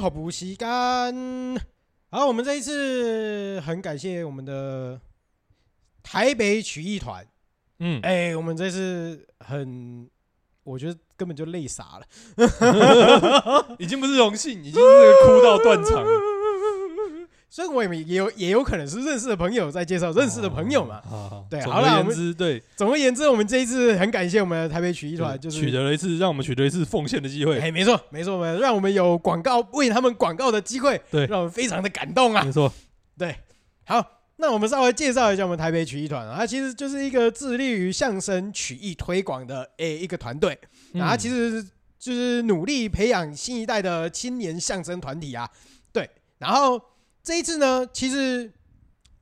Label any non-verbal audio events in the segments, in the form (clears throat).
工商服务时间。好，我们这一次很感谢我们的台北曲艺团。嗯，哎、欸，我们这次很，我觉得根本就累傻了，(laughs) 已经不是荣幸，已经是哭到断肠。所以我也也有也有可能是认识的朋友在介绍认识的朋友嘛。对，好了，我们对，总而言之，我们这一次很感谢我们的台北曲艺团，就是取得了一次让我们取得一次奉献的机会。哎，没错，没错，没错，让我们有广告为他们广告的机会，对，让我们非常的感动啊。没错，对，好，那我们稍微介绍一下我们台北曲艺团啊，它其实就是一个致力于相声曲艺推广的诶一个团队，那它其实就是努力培养新一代的青年相声团体啊，对，然后。这一次呢，其实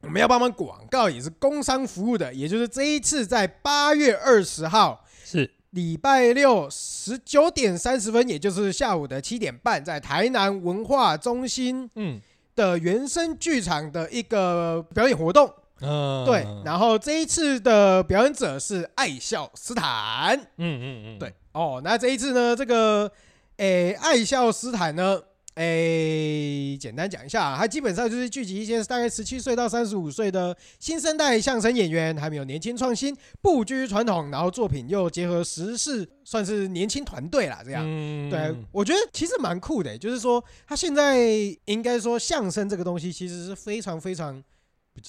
我们要帮忙广告，也是工商服务的，也就是这一次在八月二十号是。礼拜六十九点三十分，也就是下午的七点半，在台南文化中心嗯。的原声剧场的一个表演活动，嗯，对，然后这一次的表演者是爱笑斯坦，嗯嗯嗯，对，哦，那这一次呢，这个诶爱笑斯坦呢。哎，简单讲一下，它基本上就是聚集一些大概十七岁到三十五岁的新生代相声演员，还没有年轻创新，不拘传统，然后作品又结合时事，算是年轻团队啦。这样，对，我觉得其实蛮酷的，就是说，他现在应该说相声这个东西其实是非常非常。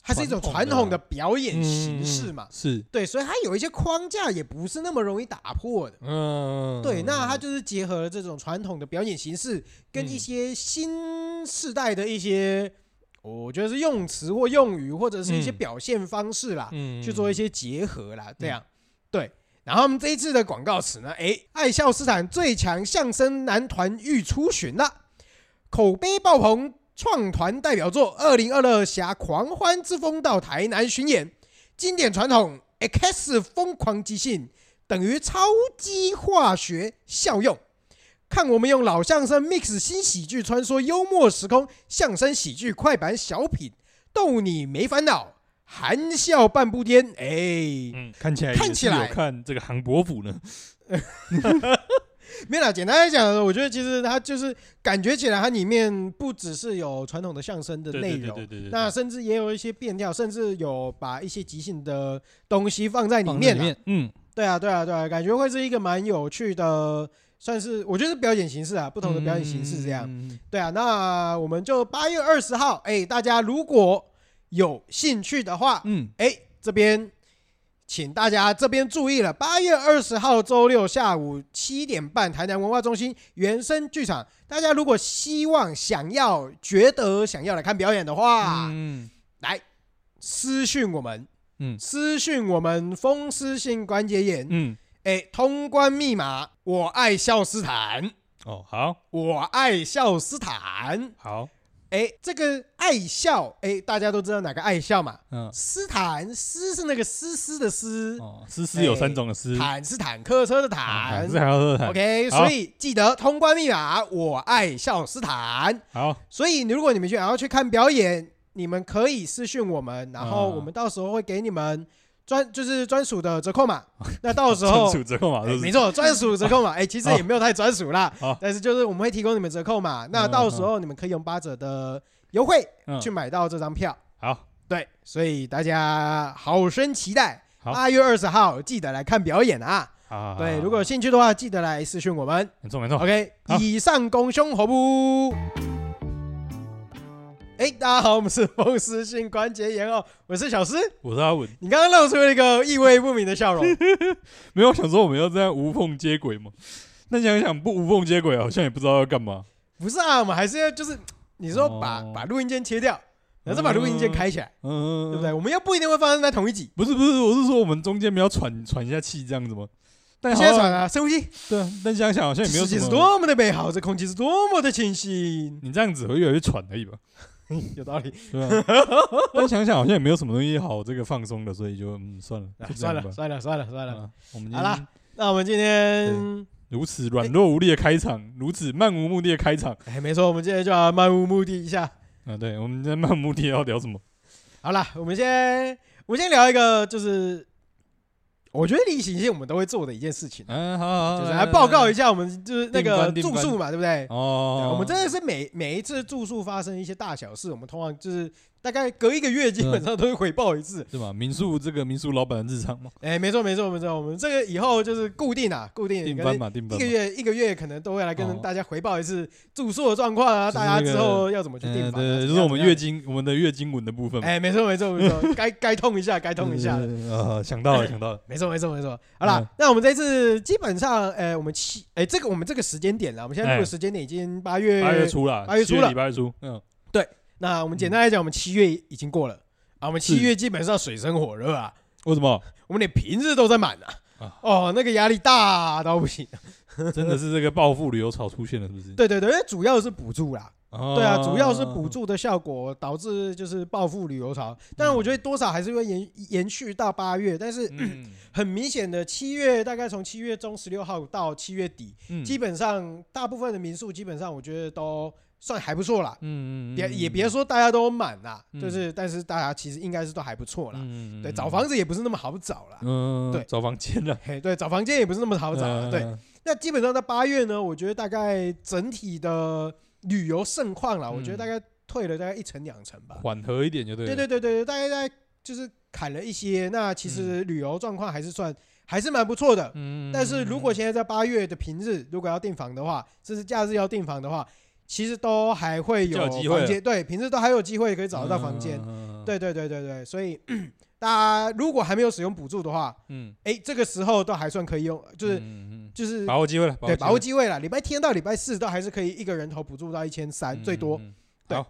它是一种传统的表演形式嘛，是对，所以它有一些框架也不是那么容易打破的。嗯，对，那它就是结合了这种传统的表演形式，跟一些新时代的一些，我觉得是用词或用语或者是一些表现方式啦，去做一些结合啦，这样。对，然后我们这一次的广告词呢，哎，爱笑斯坦最强相声男团欲出巡了，口碑爆棚。创团代表作《二零二二侠狂欢之风》到台南巡演，经典传统 X 疯狂即兴等于超级化学效用。看我们用老相声 mix 新喜剧，穿梭幽默时空，相声喜剧快板小品，逗你没烦恼，含笑半步癫。哎，嗯，看起来看起来看这个韩伯府呢。(laughs) 没有啦，简单来讲，我觉得其实它就是感觉起来，它里面不只是有传统的相声的内容，那甚至也有一些变调，甚至有把一些即兴的东西放在里面。里面，嗯，对啊，对啊，对啊，感觉会是一个蛮有趣的，算是我觉得是表演形式啊，不同的表演形式这样。嗯、对啊，那我们就八月二十号，哎，大家如果有兴趣的话，嗯，哎，这边。请大家这边注意了，八月二十号周六下午七点半，台南文化中心原声剧场。大家如果希望、想要、觉得想要来看表演的话，嗯，来私讯我们，嗯，私讯我们风湿性关节炎，嗯，哎，通关密码，我爱笑斯坦。哦，好，我爱笑斯坦，好。哎，这个爱笑，哎，大家都知道哪个爱笑嘛？嗯，斯坦斯是那个斯斯的斯，哦，斯斯有三种的斯，坦是坦克车的坦，是坦克车的坦。OK，所以记得通关密码，我爱笑斯坦。好，所以如果你们想要去看表演，你们可以私讯我们，然后我们到时候会给你们。专就是专属的折扣码，那到时候 (laughs) 专属折扣码，没错，专属折扣码，哎，其实也没有太专属啦，但是就是我们会提供你们折扣码，那到时候你们可以用八折的优惠去买到这张票。好，对，所以大家好生期待八月二十号，记得来看表演啊！对，如果有兴趣的话，记得来私讯我们。没错没错，OK，以上恭兄好不？哎、欸，大家好，我们是风湿性关节炎哦，我是小诗，我是阿文。你刚刚露出了一个意味不明的笑容，(laughs) 没有想说我们要这样无缝接轨吗？那想想不无缝接轨，好像也不知道要干嘛。不是啊，我们还是要就是你说把、哦、把录音键切掉，然后再把录音键开起来，嗯，对不对？我们又不一定会发生在同一集。不是不是，我是说我们中间没有喘喘一下气这样子吗？但现在喘啊，深呼吸。对啊，但想想好像也没有。世界是多么的美好，这空气是多么的清新。你这样子会越来越喘而已吧？(laughs) 有道理，(laughs) 对啊。(laughs) 但想想好像也没有什么东西好这个放松的，所以就嗯算了，算了，算了，算了，算了。我们好了，那我们今天如此软弱无力的开场，如此漫无目的的开场，哎，没错，我们今天就要漫无目的一下。啊，对，我们今天漫无目的要聊什么？好了，我们先我们先聊一个，就是我觉得例行性我们都会做的一件事情，嗯，好，好，就是来报告一下我们就是那个住宿嘛，对不对？哦，我们真的是每每一次住宿发生一些大小事，我们通常就是。大概隔一个月，基本上都会回报一次，是吧？民宿这个民宿老板的日常嘛。哎，没错没错没错，我们这个以后就是固定啊，固定订番嘛，订番。一个月一个月可能都会来跟大家回报一次住宿的状况啊，大家之后要怎么去订房。对，就是我们月经我们的月经文的部分。哎，没错没错没错，(laughs) 该该痛一下，该痛一下。啊，想到了想到了，没错没错没错。好了，那我们这次基本上，哎，我们七哎，这个我们这个时间点了，我们现在录的时间点已经八月八月初了，八月初了，八月初，嗯，对。那我们简单来讲，我们七月已经过了啊，我们七月基本上水深火热啊。为什么？我们连平日都在满啊。哦，那个压力大到不行。(laughs) 真的是这个暴富旅游潮出现了，是不是？对对对，因为主要是补助啦。对啊，主要是补助的效果导致就是暴富旅游潮。但是我觉得多少还是会延延续到八月，但是 (clears throat) 很明显的七月大概从七月中十六号到七月底，基本上大部分的民宿基本上我觉得都。算还不错啦，嗯嗯，别也别说大家都满啦，就是但是大家其实应该是都还不错啦，对，找房子也不是那么好找啦，嗯，对，找房间了，嘿，对，找房间也不是那么好找了，对，那基本上在八月呢，我觉得大概整体的旅游盛况啦，我觉得大概退了大概一成两成吧，缓和一点就对，对对对对，大概在就是砍了一些，那其实旅游状况还是算还是蛮不错的，嗯，但是如果现在在八月的平日，如果要订房的话，甚至假日要订房的话。其实都还会有房间，对，平时都还有机会可以找得到房间，对对对对对，所以大家如果还没有使用补助的话，嗯，哎，这个时候都还算可以用，就是就是把握机会了，对，把握机会。了。礼拜天到礼拜四都还是可以一个人头补助到一千三最多，对。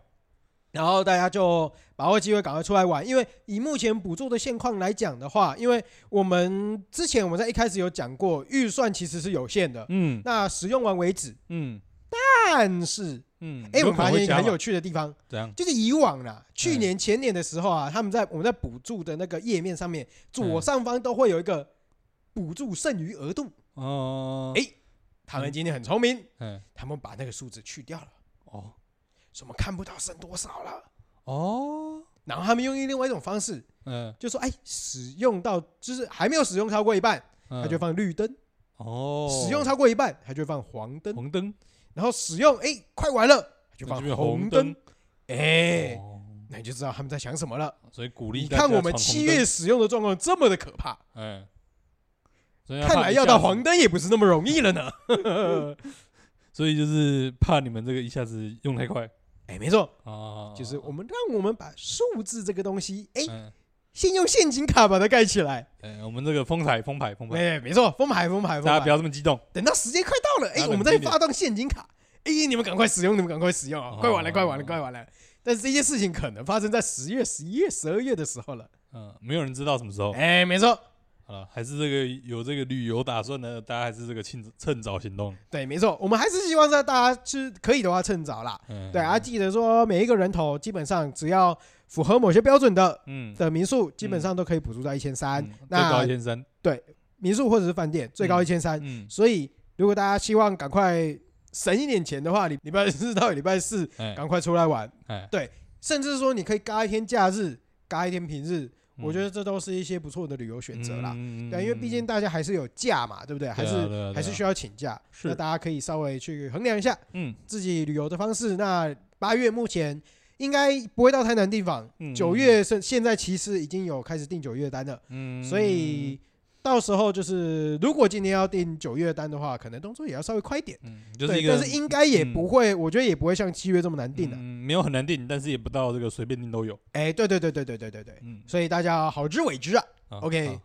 然后大家就把握机会赶快出来玩，因为以目前补助的现况来讲的话，因为我们之前我们在一开始有讲过，预算其实是有限的，嗯，那使用完为止，嗯。但是，嗯，哎，我发现一个很有趣的地方，怎样？就是以往啦，去年前年的时候啊，他们在我们在补助的那个页面上面，左上方都会有一个补助剩余额度。哦，哎，他们今天很聪明，嗯，他们把那个数字去掉了。哦，什么看不到剩多少了。哦，然后他们用另外一种方式，嗯，就说，哎，使用到就是还没有使用超过一半，他就放绿灯。哦，使用超过一半，他就放黄灯。黄灯。然后使用，哎，快完了，就放红灯，哎，那你就知道他们在想什么了。所以鼓励，你看我们七月使用的状况这么的可怕，哎，看来要到黄灯也不是那么容易了呢。(laughs) 所以就是怕你们这个一下子用太快，哎，没错，啊，就是我们让我们把数字这个东西，哎。先用陷阱卡把它盖起来。哎，我们这个封牌，封牌，封牌。哎，没错，封牌，封牌。大家不要这么激动。等到时间快到了，哎，我们再发动陷阱卡。哎，你们赶快使用，你们赶快使用啊！快完了，快完了，快完了。但是这些事情可能发生在十月、十一月、十二月的时候了。嗯，没有人知道什么时候。哎，没错。好了，还是这个有这个旅游打算的，大家还是这个趁趁早行动。对，没错，我们还是希望在大家是可以的话趁早啦。嗯。对啊，记得说每一个人头基本上只要。符合某些标准的，嗯，的民宿基本上都可以补助到一千三，最高一千三，对，民宿或者是饭店最高一千三，嗯，所以如果大家希望赶快省一点钱的话，礼礼拜四到礼拜四赶快出来玩，对，甚至说你可以嘎一天假日，嘎一天平日，我觉得这都是一些不错的旅游选择啦，对，因为毕竟大家还是有假嘛，对不对？还是还是需要请假，那大家可以稍微去衡量一下，嗯，自己旅游的方式。那八月目前。应该不会到太难订房。九月是现在其实已经有开始订九月单了，嗯所以到时候就是如果今天要订九月单的话，可能动作也要稍微快一点嗯。对，但是应该也不会，我觉得也不会像七月这么难订的。嗯没有很难订，但是也不到这个随便订都有。哎，对对对对对对对对，所以大家好之为之啊。OK，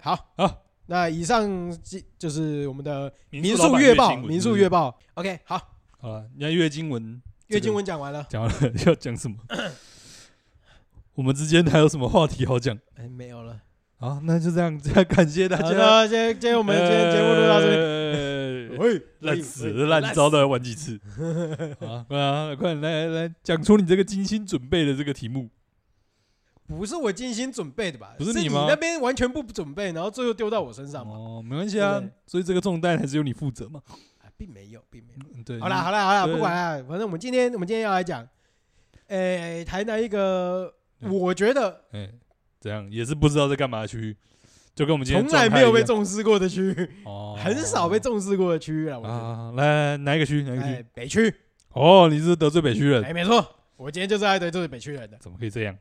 好，好，那以上就是我们的民宿月报，民宿月报。OK，好，好了，你看月经文。月经文讲完了，讲完了要讲什么？(coughs) 我们之间还有什么话题好讲？哎，没有了。好，那就这样，再感谢大家。好，今天今天我们今天节目录到这里。喂，烂死烂糟的玩几次？(laughs) 啊，快啊，快来来讲出你这个精心准备的这个题目。不是我精心准备的吧？不是你吗？那边完全不准备，然后最后丢到我身上嘛？哦，没关系啊，所以这个重担还是由你负责嘛。并没有，并没有。对，好了，好了，好了，不管了，反正我们今天，我们今天要来讲，诶，台南一个，我觉得，诶，这样也是不知道在干嘛的区域，就跟我们今天从来没有被重视过的区域，哦，很少被重视过的区域啊。我觉得啊，来哪一个区？哪一个区哎？北区。哦，你是得罪北区人？哎，没错，我今天就是爱得罪北区人的。怎么可以这样？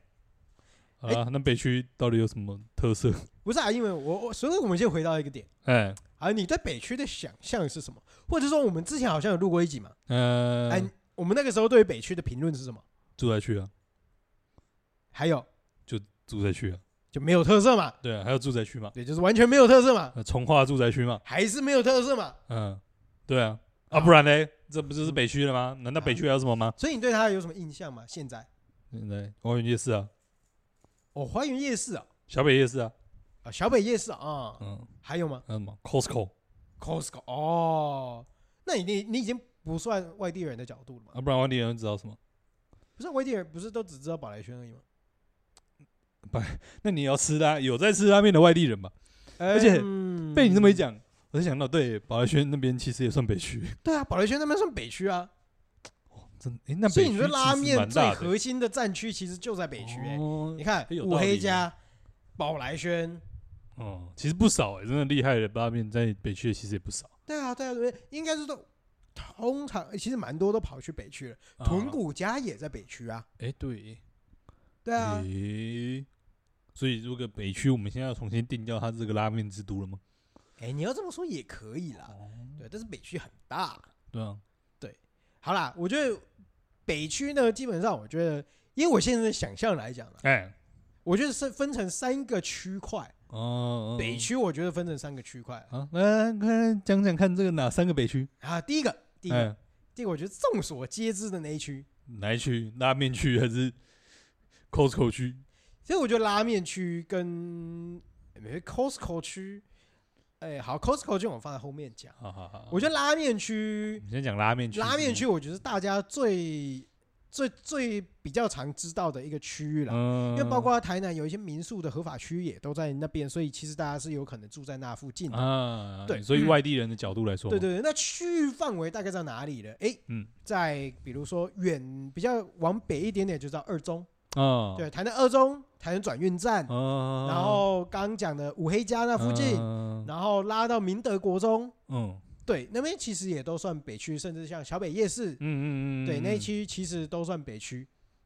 哎啊，那北区到底有什么特色？不是啊，因为我我，所以我们先回到一个点。哎，啊，你对北区的想象是什么？或者说，我们之前好像有录过一集嘛？呃，哎，我们那个时候对于北区的评论是什么？住宅区啊，还有就住宅区啊，就没有特色嘛？对啊，还有住宅区嘛？对，就是完全没有特色嘛？呃，重化住宅区嘛？还是没有特色嘛？嗯，对啊，啊，不然呢？这不就是北区了吗？难道北区还有什么吗？所以你对他有什么印象吗？现在？现在花园夜市啊，哦，花园夜市啊，小北夜市啊，啊，小北夜市啊，嗯，还有吗还有什么 Costco？Costco 哦，那你你你已经不算外地人的角度了嘛？啊，不然外地人知道什么？不是外地人，不是都只知道宝来轩而已吗？(laughs) 那你要吃拉，有在吃拉面的外地人吧？而且嗯被你这么一讲，我就想到，对，宝来轩那边其实也算北区，(laughs) 对啊，宝来轩那边算北区啊，真诶，那所以你说拉面最大的核心的战区其实就在北区哎，哦你看五有道理黑家、宝来轩，哦，其实不少哎，真的厉害的拉面在北区其实也不少。对啊对啊对，应该是都通常其实蛮多都跑去北区了，豚骨家也在北区啊，哎，对，对啊，诶，所以如果北区我们现在要重新定掉它这个拉面之都了吗？哎，你要这么说也可以啦，对，但是北区很大。对啊，对。好啦，我觉得北区呢，基本上我觉得，因为我现在的想象来讲呢，哎，我觉得是分成三个区块。哦，北区我觉得分成三个区块啊，来看讲讲看，这个哪三个北区？啊。第一个，第一个，哎，第一个，我觉得众所皆知的那一区，哪一区？拉面区还是 Costco 区？其实我觉得拉面区跟没 Costco 区，哎，好，Costco 区我放在后面讲。好好好，我觉得拉面区，你先讲拉面区。拉面区，我觉得是大家最最最比较常知道的一个区域了。嗯，因为包括台南有一些民宿的合法区也都在那边，所以其实大家是有可能住在那附近的。啊，对所以外地人的角度来说，对对对，那区域范围大概在哪里呢？哎，嗯，在比如说远比较往北一点点，就到二中，啊，对，台南二中，台南转运站，啊，然后刚刚讲的五黑家那附近，嗯然后拉到明德国中，嗯对，那边其实也都算北区，甚至像小北夜市，嗯嗯嗯，对，那一区其实都算北区。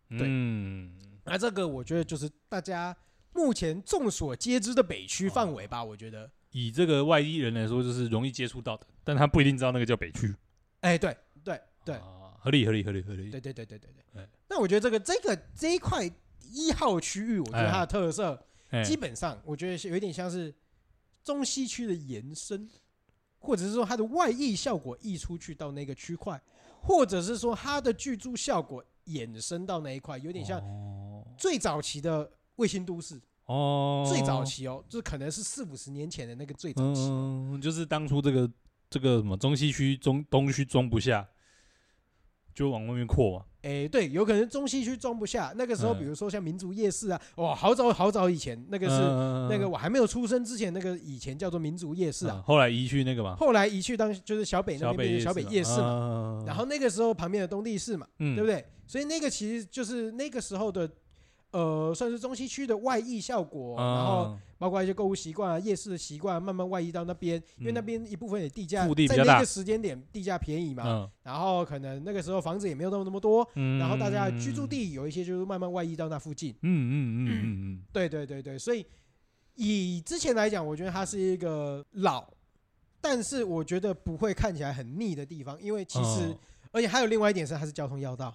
对嗯，那这个我觉得就是大家目前众所皆知的北区范围吧，我觉得。以这个外地人来说，就是容易接触到的，但他不一定知道那个叫北区。哎，对对对啊，合理合理合理合理。对对对对对对哎。那我觉得这个这个这一块一号区域，我觉得它的特色哎基本上，我觉得是有一点像是中西区的延伸，或者是说它的外溢效果溢出去到那个区块，或者是说它的居住效果衍生到那一块，有点像哦最早期的卫星都市。哦，最早期哦，就是可能是四五十年前的那个最早期哦。嗯，就是当初这个这个什么中西区中东区装不下，就往外面扩嘛。哎，对，有可能中西区装不下。那个时候，嗯比如说像民族夜市啊，哇，好早好早以前，那个是嗯那个我还没有出生之前，那个以前叫做民族夜市啊。嗯后来移去那个嘛，后来移去当就是小北那边小北夜市嘛。嘛然后那个时候旁边的东地市嘛，嗯对不对？所以那个其实就是那个时候的，呃，算是中西区的外溢效果。然后包括一些购物习惯啊、夜市的习惯，慢慢外溢到那边，因为那边一部分也地价腹地比较大在那个时间点地价便宜嘛。嗯然后可能那个时候房子也没有那么那么多，嗯然后大家居住地有一些就是慢慢外溢到那附近。嗯嗯嗯嗯嗯对对对对，所以以之前来讲，我觉得它是一个老，但是我觉得不会看起来很腻的地方，因为其实、哦而且还有另外一点是它是交通要道。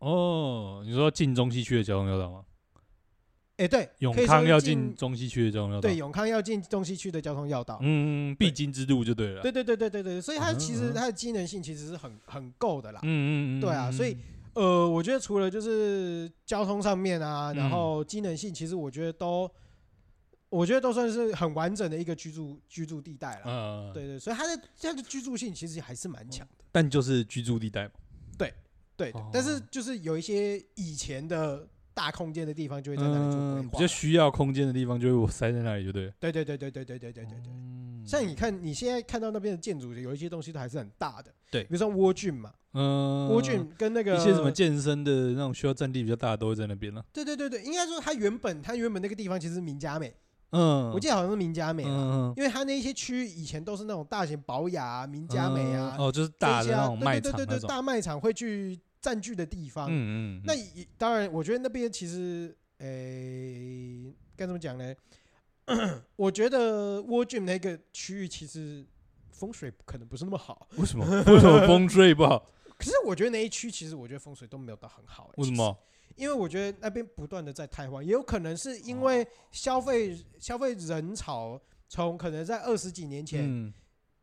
哦，你说进中西区的交通要道吗？哎，对，永康要进进中西区的交通要道，对，永康要进中西区的交通要道。嗯，必经之路就对了。对对对对对对，所以它其实它的机能性其实是很很够的啦。嗯嗯嗯，对啊所以呃，我觉得除了就是交通上面啊，然后机能性，其实我觉得都，我觉得都算是很完整的一个居住居住地带了。嗯，对对，所以它的它的居住性其实还是蛮强的。但就是居住地带嘛。对，哦但是就是有一些以前的大空间的地方，就会在那里做规嗯，比划较。需要空间的地方，就会我塞在那里，就对了。对对对对对对对对对对。嗯像你看，你现在看到那边的建筑，有一些东西都还是很大的。对比如说蜗郡嘛，嗯，蜗郡跟那个一些什么健身的那种需要占地比较大的都会在那边了。对对对对，应该说它原本它原本那个地方其实是名家美，嗯，我记得好像是名家美啊，嗯，因为它那一些区域以前都是那种大型宝雅啊、名佳美啊，哦，就是大的那种卖场，对对对对，大卖场会去占据的地方。嗯嗯，那当然，我觉得那边其实，诶，该怎么讲呢？(clears throat) 我觉得 World Gym 那个区域其实风水可能不是那么好。为什么？为什么风水不好？(laughs) 可是我觉得那一区其实我觉得风水都没有到很好。为什么？因为我觉得那边不断的在汰换，也有可能是因为消费消费人潮从可能在二十几年前，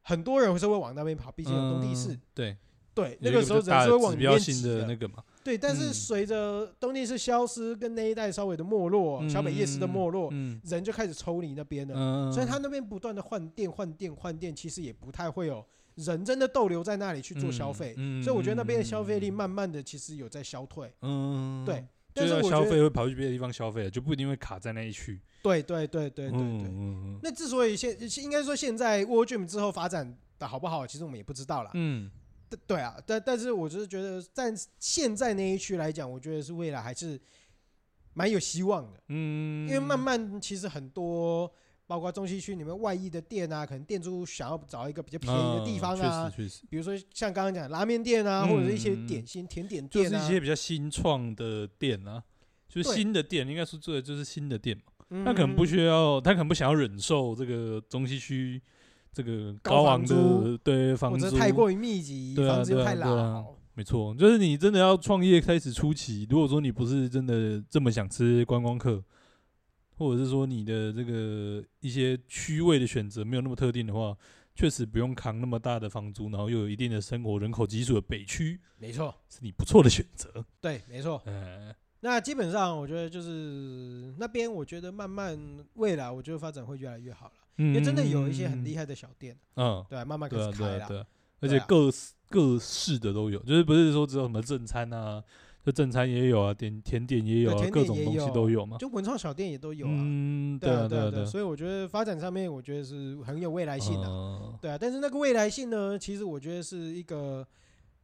很多人是会往那边跑，毕竟有东帝士。对对，那个时候人是会往里面挤的。那个嘛。对，但是随着东帝市消失，跟那一带稍微的没落，小北夜市的没落，人就开始抽离那边了。所以他那边不断的换店、换店、换店，其实也不太会有。人真的逗留在那里去做消费，所以我觉得那边的消费力慢慢的其实有在消退。嗯，对，但是我消费会跑去别的地方消费了，就不一定会卡在那一区。对对对对对对。嗯、那之所以现应该说现在 World Gym 之后发展的好不好，其实我们也不知道啦。嗯，对啊，但但是我就是觉得在现在那一区来讲，我觉得是未来还是蛮有希望的。嗯，因为慢慢其实很多。包括中西区里面外溢的店啊，可能店主想要找一个比较便宜的地方啊，确实确实。比如说像刚刚讲拉面店啊，或者是一些点心甜点店，就是一些比较新创的店啊，就是新的店，应该说做的就是新的店嘛。他可能不需要，他可能不想要忍受这个中西区这个高昂的对房租，太过于密集，房子又太老。没错，就是你真的要创业开始初期，如果说你不是真的这么想吃观光客。或者是说你的这个一些区位的选择没有那么特定的话，确实不用扛那么大的房租，然后又有一定的生活人口基数的北区，没错，是你不错的选择。对，没错。嗯，那基本上我觉得就是那边，我觉得慢慢未来，我觉得发展会越来越好了，因为真的有一些很厉害的小店，嗯，对，慢慢开始开了，而且各各式的都有，就是不是说只有什么正餐啊。就正餐也有啊，点甜点也有啊，各种东西都有嘛。就文创小店也都有啊。嗯，对啊，对啊，对。所以我觉得发展上面，我觉得是很有未来性的。对啊，但是那个未来性呢，其实我觉得是一个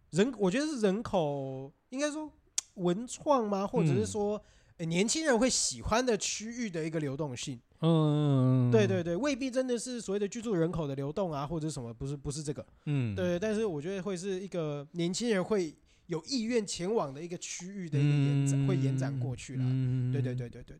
人，我觉得是人口应该说文创吗？或者是说年轻人会喜欢的区域的一个流动性。嗯，对对对，未必真的是所谓的居住人口的流动啊，或者什么，不是不是这个。嗯，对，但是我觉得会是一个年轻人会。有意愿前往的一个区域的一个延展，会延展过去了。对对对对对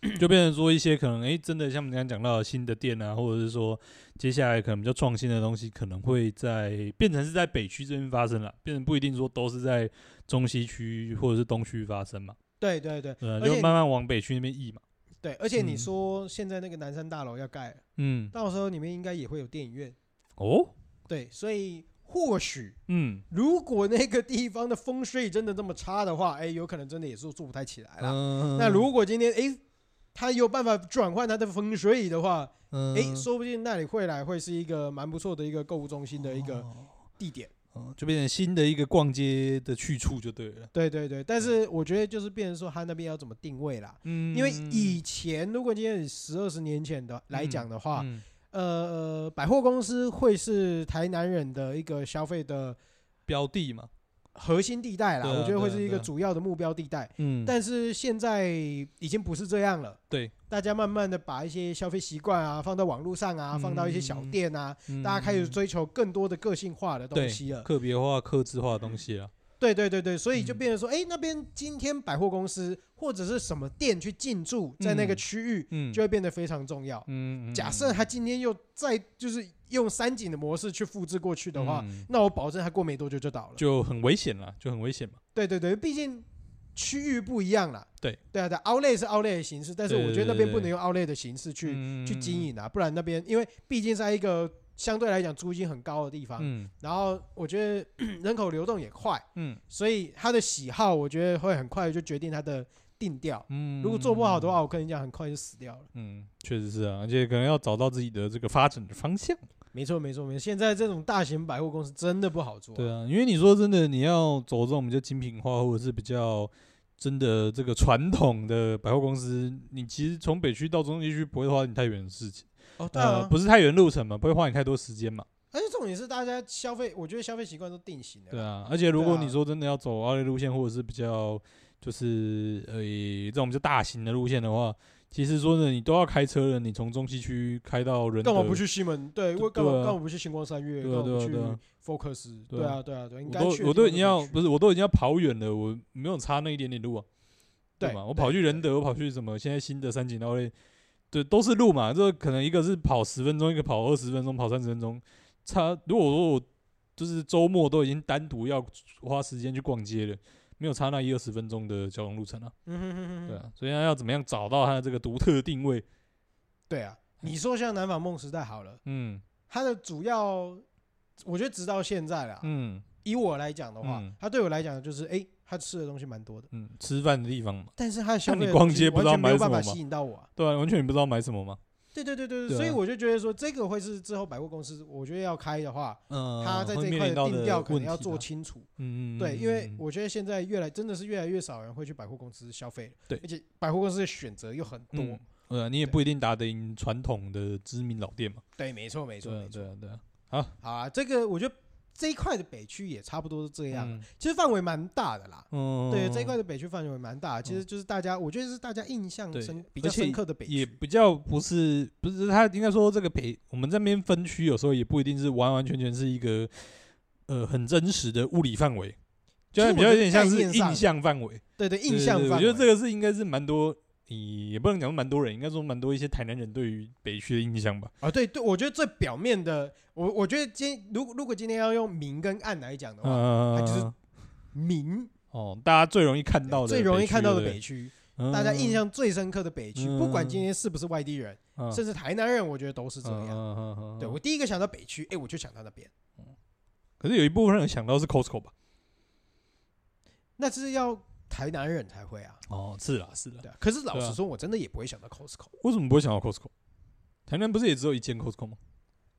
对，就变成说一些可能，哎，真的像我们刚刚讲到的新的店啊，或者是说接下来可能比较创新的东西，可能会在变成是在北区这边发生了，变成不一定说都是在中西区或者是东区发生嘛。对对对，就慢慢往北区那边移嘛。对，而且你说现在那个南山大楼要盖，嗯，到时候里面应该也会有电影院。哦，对，所以。或许，嗯，如果那个地方的风水真的这么差的话，哎，有可能真的也是做不太起来了。嗯、那如果今天，哎，他有办法转换他的风水的话，嗯、哎，说不定那里会来会是一个蛮不错的一个购物中心的一个地点，嗯，就变成新的一个逛街的去处就对了。对对对，但是我觉得就是变成说他那边要怎么定位啦，嗯，因为以前如果今天十二十年前的来讲的话。嗯嗯呃，百货公司会是台南人的一个消费的标的嘛，核心地带啦，我觉得会是一个主要的目标地带。嗯，但是现在已经不是这样了。对，大家慢慢的把一些消费习惯啊放到网络上啊，放到一些小店啊，大家开始追求更多的个性化的东西了，个别化、克制化的东西了。对对对对，所以就变成说，哎、欸，那边今天百货公司或者是什么店去进驻在那个区域，嗯，就会变得非常重要。嗯，假设他今天又再就是用三井的模式去复制过去的话，嗯、那我保证他过没多久就倒了，就很危险了，就很危险嘛。对对对，毕竟区域不一样啦。对。对啊，对，Outlet 是 Outlet 的形式，但是我觉得那边不能用 Outlet 的形式去去经营啊，不然那边因为毕竟在一个。相对来讲，租金很高的地方，嗯，然后我觉得 (clears throat) 人口流动也快，嗯，所以他的喜好，我觉得会很快就决定他的定调，嗯，如果做不好的话，我跟你讲，很快就死掉了，嗯，确实是啊，而且可能要找到自己的这个发展的方向，没错，没错，没错，现在这种大型百货公司真的不好做，对啊，因为你说真的，你要走这种比较精品化，或者是比较真的这个传统的百货公司，你其实从北区到中西区不会花你太远的事情。哦，对啊，不是太远路程嘛，不会花你太多时间嘛。而且重点是大家消费，我觉得消费习惯都定型了。对啊，而且如果你说真的要走奥利路线，或者是比较就是呃这种就大型的路线的话，其实说呢，你都要开车了，你从中西区开到仁德，干嘛不去西门？对，为干嘛干嘛不去星光三月？对啊，对啊，对啊，Focus，对啊，对啊，对，应该我都我都已经要不是，我都已经要跑远了，我没有差那一点点路啊，对嘛？我跑去仁德，我跑去什么？现在新的三井奥莱，对，都是路嘛。这可能一个是跑十分钟，一个跑二十分钟，跑三十分钟，差。如果说我就是周末都已经单独要花时间去逛街了。没有差那一二十分钟的交通路程啊，嗯哼哼哼，对啊，所以他要怎么样找到他的这个独特定位？对啊，你说像南纺梦时代好了，嗯，它的主要，我觉得直到现在啦，嗯，以我来讲的话，它对我来讲就是，哎，他吃的东西蛮多的，嗯，吃饭的地方嘛，但是他像你逛街不知道买什么吸引到我，对啊，完全你不知道买什么吗？对对对对对，所以我就觉得说，这个会是之后百货公司，我觉得要开的话，嗯，他在这一块的定调可能要做清楚，嗯嗯，对，因为我觉得现在越来真的是越来越少人会去百货公司消费，对，而且百货公司的选择又很多，嗯，你也不一定打得赢传统的知名老店嘛，对，没错没错没错，对好，好啊，这个我觉得。这一块的北区也差不多是这样，嗯、其实范围蛮大的啦。嗯，对，这一块的北区范围蛮大，其实就是大家，我觉得是大家印象深比较深刻的北区，也比较不是不是他应该说这个北，我们这边分区有时候也不一定是完完全全是一个呃很真实的物理范围，就比较有点像是印象范围。对对，印象范围，我觉得这个是应该是蛮多。你也不能讲蛮多人，应该说蛮多一些台南人对于北区的印象吧。啊，对对，我觉得最表面的，我我觉得今如果如果今天要用明跟暗来讲的话，它就是明哦，大家最容易看到的，最容易看到的北区，大家印象最深刻的北区，不管今天是不是外地人，甚至台南人，我觉得都是这样。对，我第一个想到北区，哎，我就想到那边。可是有一部分人想到是 Costco 吧？那是要。台南人才会啊！哦，是啦，是啦。对啊，可是老实说，我真的也不会想到 Costco。为什么不会想到 Costco？台南不是也只有一间 Costco 吗？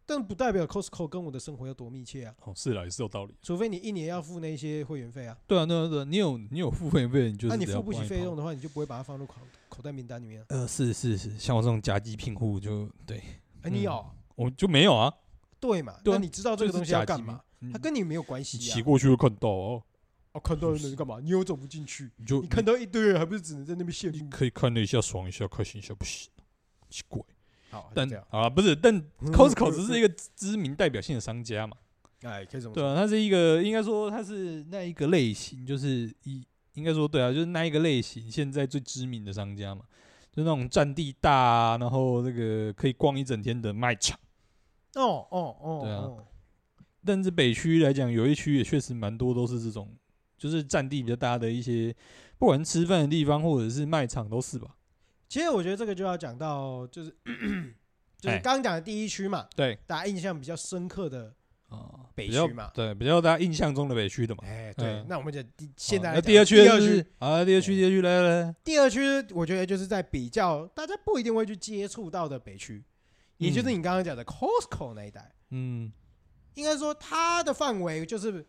但不代表 Costco 跟我的生活有多密切啊。哦，是啦，也是有道理。除非你一年要付那些会员费啊。对啊，对啊，对啊，你有你有付会员费，你就那你付不起费用的话，你就不会把它放入口口袋名单里面。呃，是是是，像我这种夹击聘户就对。哎，你有？我就没有啊。对嘛？对那你知道这个东西要干嘛？它跟你没有关系啊。骑过去会看到哦。哦，看到人干嘛？你又走不进去，你就你看到一堆人，还不是只能在那边炫？你可以看了一下，爽一下，开心一下，不行，奇怪。好，但啊，不是，但 (laughs) Costco 只是一个知名代表性的商家嘛。哎，可以这么说。对啊，它是一个，应该说它是那一个类型，就是一应该说对啊，就是那一个类型，现在最知名的商家嘛，就那种占地大，啊，然后那个可以逛一整天的卖场。哦哦哦，对啊。但是北区来讲，有一区也确实蛮多都是这种。就是占地比较大的一些，不管吃饭的地方或者是卖场都是吧。其实我觉得这个就要讲到，就是 (clears throat) 就是刚刚讲的第一区嘛，对，大家印象比较深刻的啊北区嘛，对，比较大家印象中的北区的嘛。哎，对，那我们就第现在第二区，第二区。啊，第二区，第二区来来来，第二区我觉得就是在比较大家不一定会去接触到的北区，也就是你刚刚讲的 Costco 那一带，嗯，应该说它的范围就是。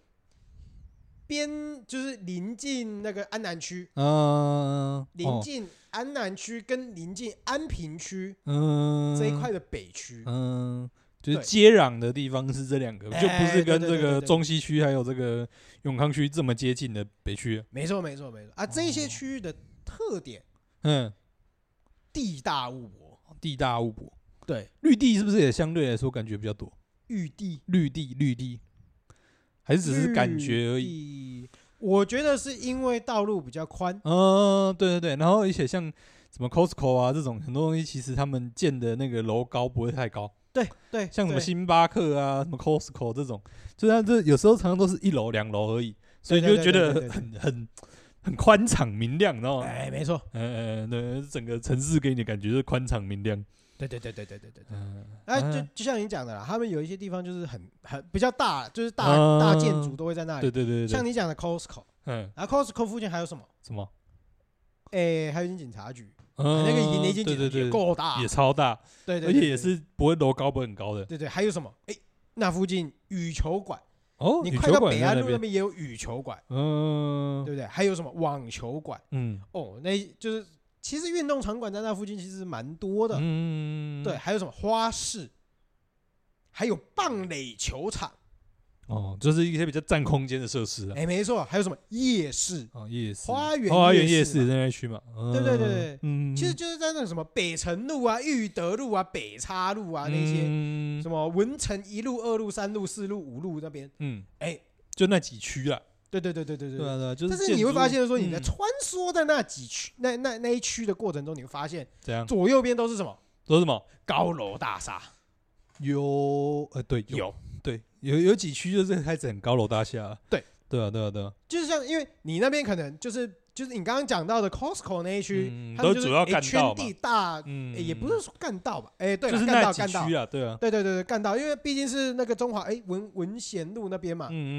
边就是临近那个安南区，嗯，临近安南区跟临近安平区，嗯，这一块的北区，嗯，就是接壤的地方是这两个，就不是跟这个中西区还有这个永康区这么接近的北区。没错，没错，没错。啊！这些区域的特点，嗯，地大物博，地大物博，对，绿地是不是也相对来说感觉比较多？绿地，绿地，绿地。还是只是感觉而已。我觉得是因为道路比较宽。嗯，对对对。然后而且像什么 Costco 啊这种很多东西，其实他们建的那个楼高不会太高。对对。像什么星巴克啊，什么 Costco 这种，就它这有时候常常都是一楼两楼而已，所以就觉得很很很宽敞明亮，然后？哎，没错。嗯嗯，对，整个城市给你的感觉是宽敞明亮。对对对对对对对，嗯，哎，就就像你讲的啦，他们有一些地方就是很很比较大，就是大大建筑都会在那里。对对对，像你讲的 Costco，嗯，然后 Costco 附近还有什么？什么？哎，还有一间警察局，那个那间警察局够大，也超大，对对，而且也是不会楼高不会很高的。对对，还有什么？哎，那附近羽球馆哦，你快到北安路那边也有羽球馆，嗯，对不对？还有什么网球馆？嗯，哦，那就是。其实运动场馆在那附近其实蛮多的，嗯，对，还有什么花市，还有棒垒球场，哦，就是一些比较占空间的设施啊。哎，没错，还有什么夜市？哦，夜市，花园花园夜市在那区嘛。对对对对，嗯，其实就是在那个什么北城路啊、裕德路啊、北叉路啊那些，什么文成一路、二路、三路、四路、五路那边，嗯，哎，就那几区啊。对对对对对对，对对，就是。但是你会发现说，你在穿梭在那几区、那那那一区的过程中，你会发现，怎样？左右边都是什么？都是什么？高楼大厦。有，呃，对，有，对，有有几区就是开始很高楼大厦。对，对啊，对啊，对啊。就是像，因为你那边可能就是就是你刚刚讲到的 Costco 那一区，都主要干道圈地大，也不是说干道吧？哎，对，就是那几区啊，对啊，对对对对，干道，因为毕竟是那个中华哎文文贤路那边嘛，嗯嗯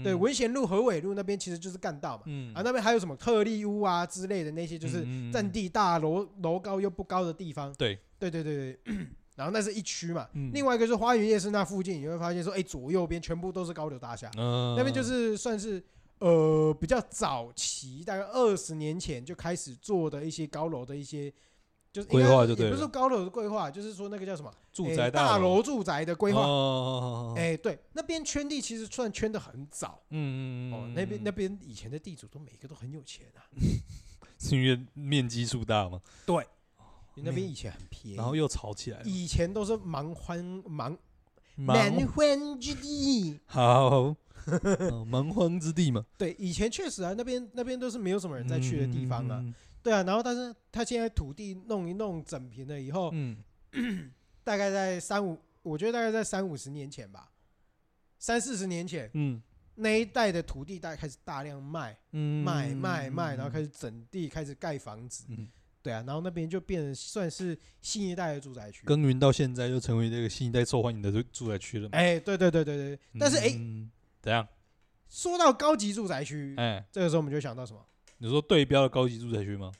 嗯，对，文贤路、和伟路那边其实就是干道嘛，嗯啊，那边还有什么特力屋啊之类的那些，就是占地大、楼楼高又不高的地方。对，对对对对。然后那是一区嘛，嗯、另外一个是花园夜市那附近，你会发现说，哎，左右边全部都是高楼大厦，嗯、那边就是算是呃比较早期，大概二十年前就开始做的一些高楼的一些，就是规划，就对，也不是高楼的规划，就是说那个叫什么住宅大楼。住宅的规划，哎，对，那边圈地其实算圈的很早，嗯嗯嗯哦，那边那边以前的地主都每个都很有钱啊，是因为面积数大吗？对。那边以前很便宜，然后又吵起来了。以前都是蛮荒蛮蛮荒之地，好，(laughs) 蛮荒之地嘛。对，以前确实啊，那边那边都是没有什么人在去的地方啊。对啊，然后但是他现在土地弄一弄整平了以后，嗯，(clears throat) 大概在三五，我觉得大概在三五十年前吧，三四十年前，嗯，那一带的土地大概开始大量卖，嗯，卖卖卖，然后开始整地，开始盖房子，嗯。对啊，然后那边就变成算是新一代的住宅区，耕耘到现在就成为这个新一代受欢迎的住住宅区了。哎，对对对对对，但是哎，怎样？说到高级住宅区，哎，这个时候我们就想到什么？你说对标的高级住宅区吗？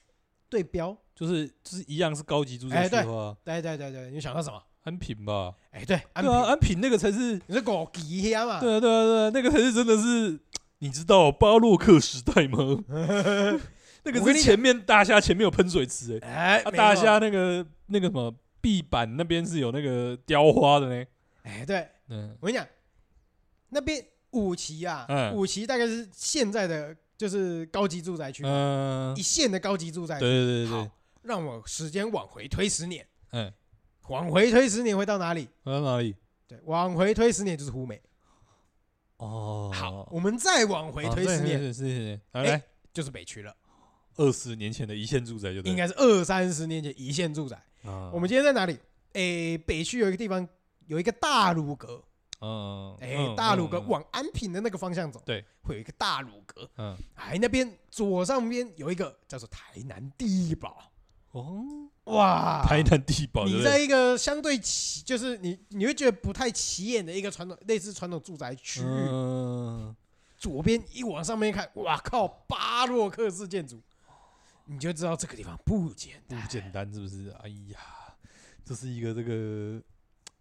对标就是就是一样是高级住宅区的话，对对对对，你想到什么？安平吧？哎，对，对啊，安平那个才是你是高级嘛？对啊对啊对啊，那个才是真的是，(tsk) 你知道巴洛克时代吗？(laughs) 那个是前面大厦前面有喷水池哎，大虾那个那个什么壁板那边是有那个雕花的呢，哎对，嗯，我跟你讲，那边五期啊，五期大概是现在的就是高级住宅区，嗯，一线的高级住宅区，对对对对，让我时间往回推十年，嗯，往回推十年会到哪里？会到哪里？对，往回推十年就是湖美，哦，好，我们再往回推十年，是是是，来。就是北区了。二十年前的一线住宅就对，应该是二三十年前一线住宅。我们今天在哪里？诶，北区有一个地方有一个大鲁阁。嗯，诶，大鲁阁往安平的那个方向走，对，会有一个大鲁阁。嗯，哎，那边左上边有一个叫做台南地堡。哦，哇，台南地堡。你在一个相对起，就是你你会觉得不太起眼的一个传统类似传统住宅区域。嗯，左边一往上面看，哇靠，巴洛克式建筑。你就知道这个地方不简单，不简单是不是？哎呀，这是一个这个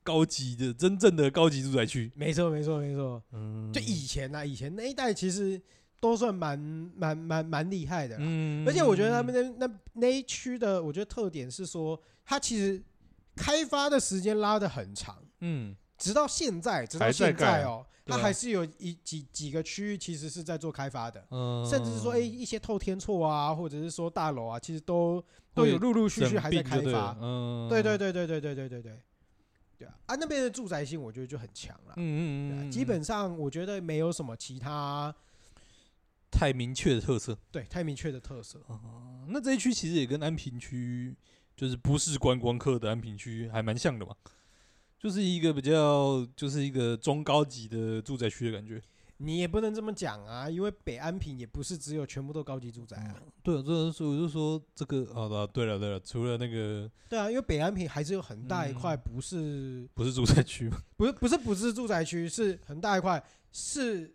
高级的真正的高级住宅区。没错，没错，没错。嗯，就以前呢、啊，以前那一带其实都算蛮蛮蛮蛮厉害的。嗯，而且我觉得他们那那那一区的，我觉得特点是说，它其实开发的时间拉的很长。嗯，直到现在，直到现在哦。它还是有一几几个区域其实是在做开发的，甚至是说，哎，一些透天厝啊，或者是说大楼啊，其实都都有陆陆续续还在开发。嗯，对对对对对对对对对，对啊，啊那边的住宅性我觉得就很强了。嗯嗯嗯，基本上我觉得没有什么其他太明确的特色。对，太明确的特色。哦那这一区其实也跟安平区，就是不是观光客的安平区还蛮像的嘛。就是一个比较，就是一个中高级的住宅区的感觉。你也不能这么讲啊，因为北安平也不是只有全部都高级住宅啊。嗯、对啊，这所以我就说这个啊，对了对了，除了那个，对啊，因为北安平还是有很大一块不是、嗯、不是住宅区？不是不是不是住宅区，是很大一块是。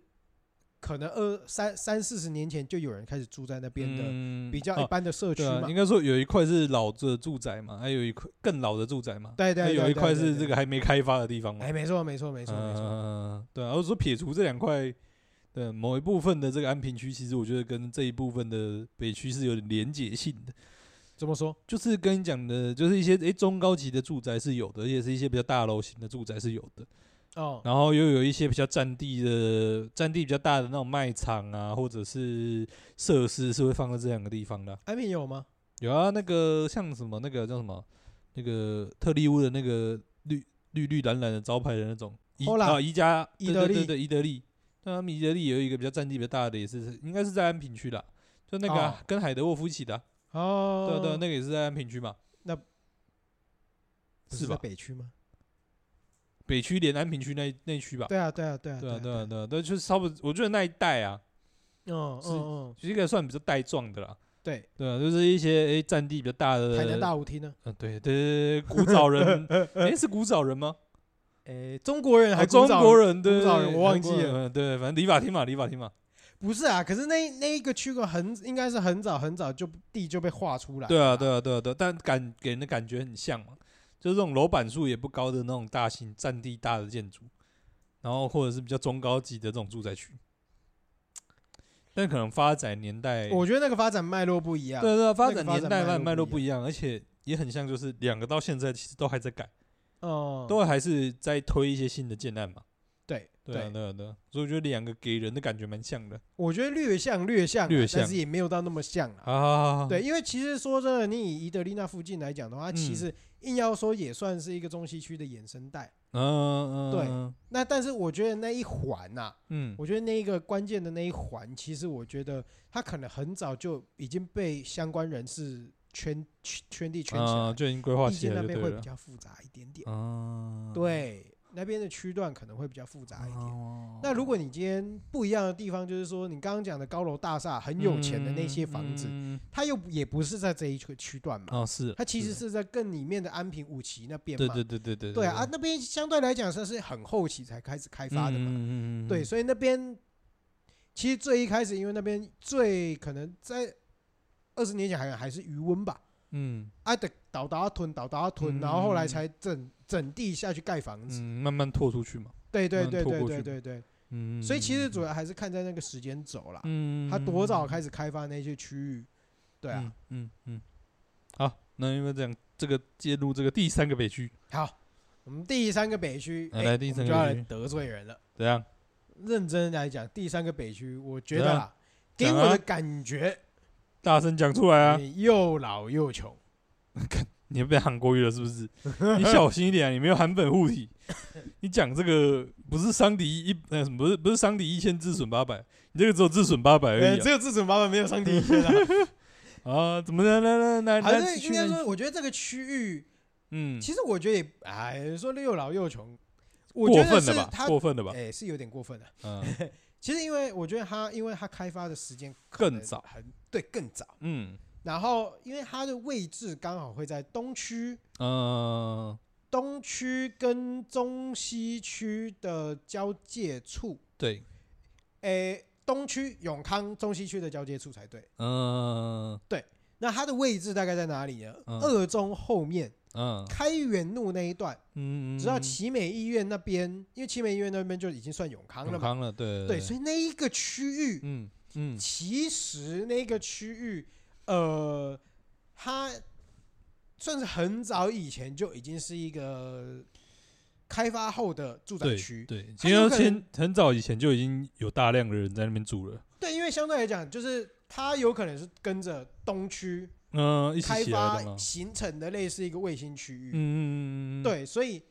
可能二三三四十年前就有人开始住在那边的比较一般的社区嘛，应该说有一块是老的住宅嘛，还有一块更老的住宅嘛，对对，还有一块是这个还没开发的地方嘛。哎，没错没错没错没错，对啊，我说撇除这两块的某一部分的这个安平区，其实我觉得跟这一部分的北区是有点连结性的。怎么说？就是跟你讲的，就是一些诶中高级的住宅是有的，而且是一些比较大楼型的住宅是有的。哦，然后又有一些比较占地的、占地比较大的那种卖场啊，或者是设施是会放在这两个地方的。安平有吗？有啊，那个像什么那个叫什么，那个特利屋的那个绿绿绿蓝蓝的招牌的那种宜啊宜家宜得利的宜得利，那他们宜得利有一个比较占地比较大的，也是应该是在安平区的，就那个、跟海德沃夫一起的、啊。哦，对对，那个也是在安平区嘛。那是吧？北区吗？北区连安平区那那区吧。对啊，对啊，对啊，对啊，对啊，对啊，对，就是差不多。我觉得那一带啊，嗯嗯嗯，是一个算比较带状的啦。对对啊，就是一些诶占地比较大的。台南大舞厅呢？嗯，对对对对，古早人，(laughs) 诶，是古早人吗？诶，中国人还中国人？对，古早人我忘记了。对，反正理法厅嘛，理法厅嘛。不是啊，可是那那一个区块很应该是很早很早就地就被划出来。对啊，对啊，对啊，对，但感给人的感觉很像嘛，就是这种楼板数也不高的那种大型占地大的建筑，然后或者是比较中高级的这种住宅区，但可能发展年代，我觉得那个发展脉络不一样。对对，发展年代脉脉络不一样，而且也很像，就是两个到现在其实都还在改，哦，都还是在推一些新的建案嘛。对对对。对，所以我觉得两个给人的感觉蛮像的。我觉得略像略像，略像，但是也没有到那么像啊。对，因为其实说真的，你以伊德利那附近来讲的话，其实硬要说也算是一个中西区的衍生带。嗯嗯，对。那但是我觉得那一环呐，嗯，我觉得那一个关键的那一环，其实我觉得它可能很早就已经被相关人士圈圈地圈起来，就已经规划起来，那边会比较复杂一点点。嗯，对。那边的区段可能会比较复杂一点。哦、那如果你今天不一样的地方，就是说你刚刚讲的高楼大厦、很有钱的那些房子，嗯嗯、它又也不是在这一个区段嘛。哦，是。它其实是在更里面的安平五期那边嘛。对对对对对。对啊，那边相对来讲算是很后期才开始开发的嘛。嗯嗯对，所以那边其实最一开始，因为那边最可能在二十年前还还是余温吧。嗯，啊，得倒倒吞，倒倒吞，然后后来才整整地下去盖房子，慢慢拓出去嘛。对对对对对对对，嗯，所以其实主要还是看在那个时间轴啦，嗯，他多早开始开发那些区域，对啊，嗯嗯，好，那因为这样，这个介入这个第三个北区，好，我们第三个北区，来第三个北区。得罪人了，怎样？认真来讲，第三个北区，我觉得啊，给我的感觉。大声讲出来啊！你又老又穷，(laughs) 你被韩国语了是不是？(laughs) 你小心一点啊！你没有韩本护体，你讲这个不是伤敌一，那什么不是不是伤敌一千自损八百，你这个只有自损八百而已、啊。只有自损八百，没有伤敌一千啊！(laughs) 啊，怎么来来来来，还是应该说，我觉得这个区域，嗯，其实我觉得也，哎，说又老又穷，过分了吧？过分的吧？哎，是有点过分的。嗯。其实，因为我觉得他，因为他开发的时间更早，很对，更早。嗯，然后因为它的位置刚好会在东区，嗯，东区跟中西区的交界处。对，诶，东区永康，中西区的交界处才对。嗯，对。那它的位置大概在哪里呢？二中后面。嗯，开元路那一段，嗯，直到奇美医院那边，因为奇美医院那边就已经算永康了嘛，永康了，对对，所以那一个区域，嗯嗯，其实那个区域，呃，它算是很早以前就已经是一个开发后的住宅区，对，其实很很早以前就已经有大量的人在那边住了，对，因为相对来讲，就是它有可能是跟着东区。嗯，开发形成的类似一个卫星区域，嗯嗯嗯，对，所以，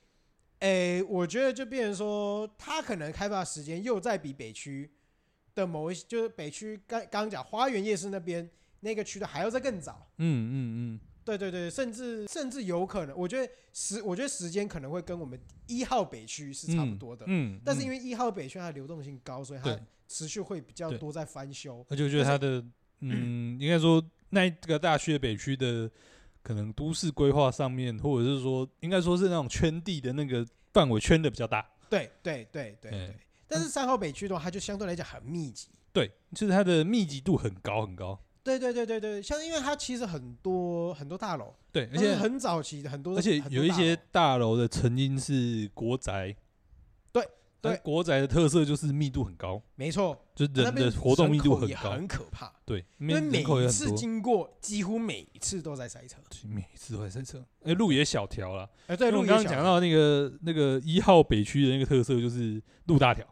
诶，我觉得就变成说，它可能开发时间又在比北区的某一，就是北区刚刚讲花园夜市那边那个区的还要再更早，嗯嗯嗯，对对对，甚至甚至有可能，我觉得时，我觉得时间可能会跟我们一号北区是差不多的，嗯，但是因为一号北区它的流动性高，所以它持续会比较多在翻修，而且我觉得它的，嗯，应该说。那一个大区的北区的可能都市规划上面，或者是说，应该说是那种圈地的那个范围圈的比较大。对对对对对。但是三号北区的话，它就相对来讲很密集。对，就是它的密集度很高很高。对对对对对，像因为它其实很多很多大楼。对，而且很早期的很多，而且有一些大楼的曾经是国宅。对对国宅的特色就是密度很高，没错，就是人的活动密度很高，很可怕。对，因因为每一次，经过，几乎每一次都在塞车。每一次都在塞车，哎，路也小条了。哎，对，我刚刚讲到那个那个一号北区的那个特色就是路大条，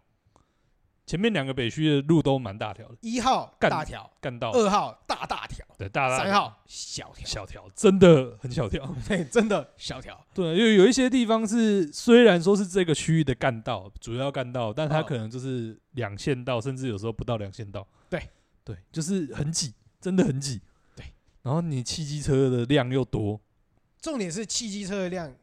前面两个北区的路都蛮大条的，一号干大条，干道二号大大条，对大大三号小条，小条，真的很小条。(laughs) 对，真的小条。对，因为有一些地方是虽然说是这个区域的干道，主要干道，但它哦可能就是两线道，甚至有时候不到两线道。对，对，就是很挤，真的很挤。对，然后你汽机车的量又多，重点是汽机车的量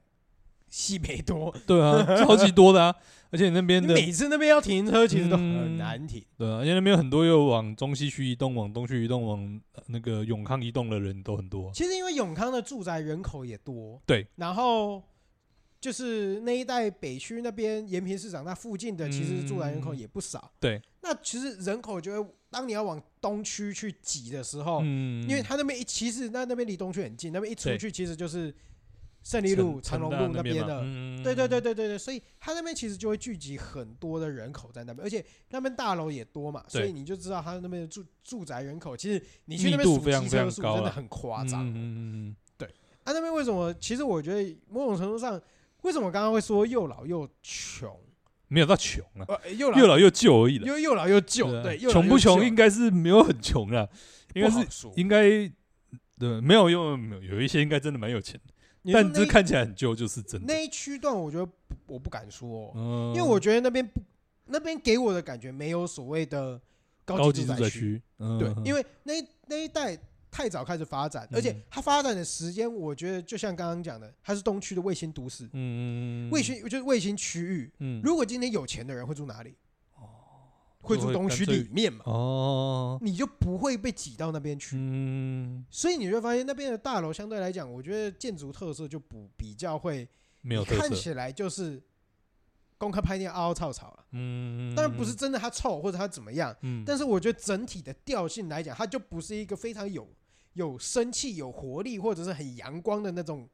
西北多，对啊，(laughs) 超级多的啊，而且那边的每次那边要停车，其实都嗯很难停。对啊，而且那边有很多又往中西区移动、往东区移动、往呃那个永康移动的人都很多。其实因为永康的住宅人口也多，对，然后就是那一带北区那边延平市场那附近的，其实住宅人口也不少。对，那其实人口就会，当你要往东区去挤的时候，嗯，因为它那边一其实那那边离东区很近，那边一出去其实就是胜利路、成长隆路那边的。嗯对对对对对对，所以它那边其实就会聚集很多的人口在那边，而且那边大楼也多嘛，所以你就知道它那边的住住宅人口，其实你去那边数非常非常机车数真的很夸张。嗯嗯嗯对啊，那边为什么？其实我觉得某种程度上，为什么刚刚会说又老又穷？没有到穷啊，呃，又老又老又旧而已了。又又老又旧，啊对，穷不穷应该是没有很穷啦，应该是应该对，没有有没有有一些应该真的蛮有钱的，但这看起来很旧就是真的。那一区段，我觉得不我不敢说因为我觉得那边不，那边给我的感觉没有所谓的高高级住宅区。嗯对，因为为那那一带太早开始发展，而且嗯它发展的时间，我觉得就像刚刚讲的，它是东区的卫星都市，嗯卫星就是卫星区域。嗯如果今天有钱的人会住哪里？会住东区里面嘛，哦你就不会被挤到那边去。嗯所以你就会发现那边的大楼相对来讲，我觉得建筑特色就不比较会，没有特色，看起来就是公开拍店凹凹槽槽了。嗯当然不是真的它臭或者它怎么样，嗯但是我觉得整体的调性来讲，它就不是一个非常有有生气、有活力或者是很阳光的那种。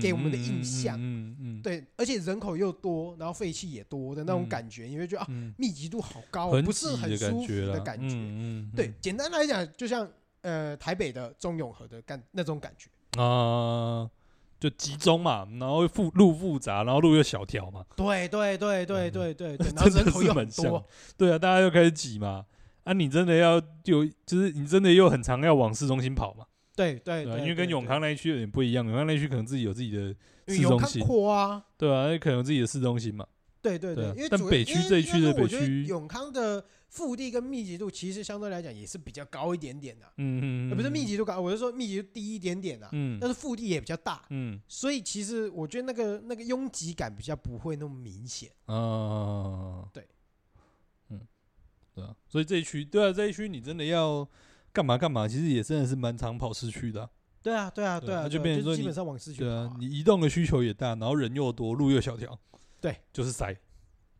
给我们的印象。嗯嗯对，而且人口又多，然后废气也多的那种感觉，你会觉得啊，嗯。密集度好高，很不是很舒服的感觉。嗯对，简单来讲，就像呃台北的中永和的感那种感觉。啊，就集中嘛，然后复路复杂，然后路又小条嘛，对对对对对对对，(laughs) 然后人口又很多，对啊，大家又开始挤嘛，啊，你真的要就就是你真的又很常要往市中心跑嘛，对对对，对啊因为跟永康那一区有点不一样，永康那一区可能自己有自己的，市中心。阔啊，对啊，那可能有自己的市中心嘛，对对对啊因为但北区这一区的北区永康的腹地跟密集度其实相对来讲也是比较高一点点的，嗯嗯，呃不是密集度高，我是说密集度低一点点的，嗯但是腹地也比较大，嗯。所以其实我觉得那个那个拥挤感比较不会那么明显。啊，对，嗯，对啊，所以这一区，对啊，这一区你真的要干嘛干嘛，其实也真的是蛮常跑市区的啊、对啊，对啊，对啊对啊，那就变成说你基本上往市区对啊跑，你移动的需求也大，然后人又多，路又小条，对，就是塞，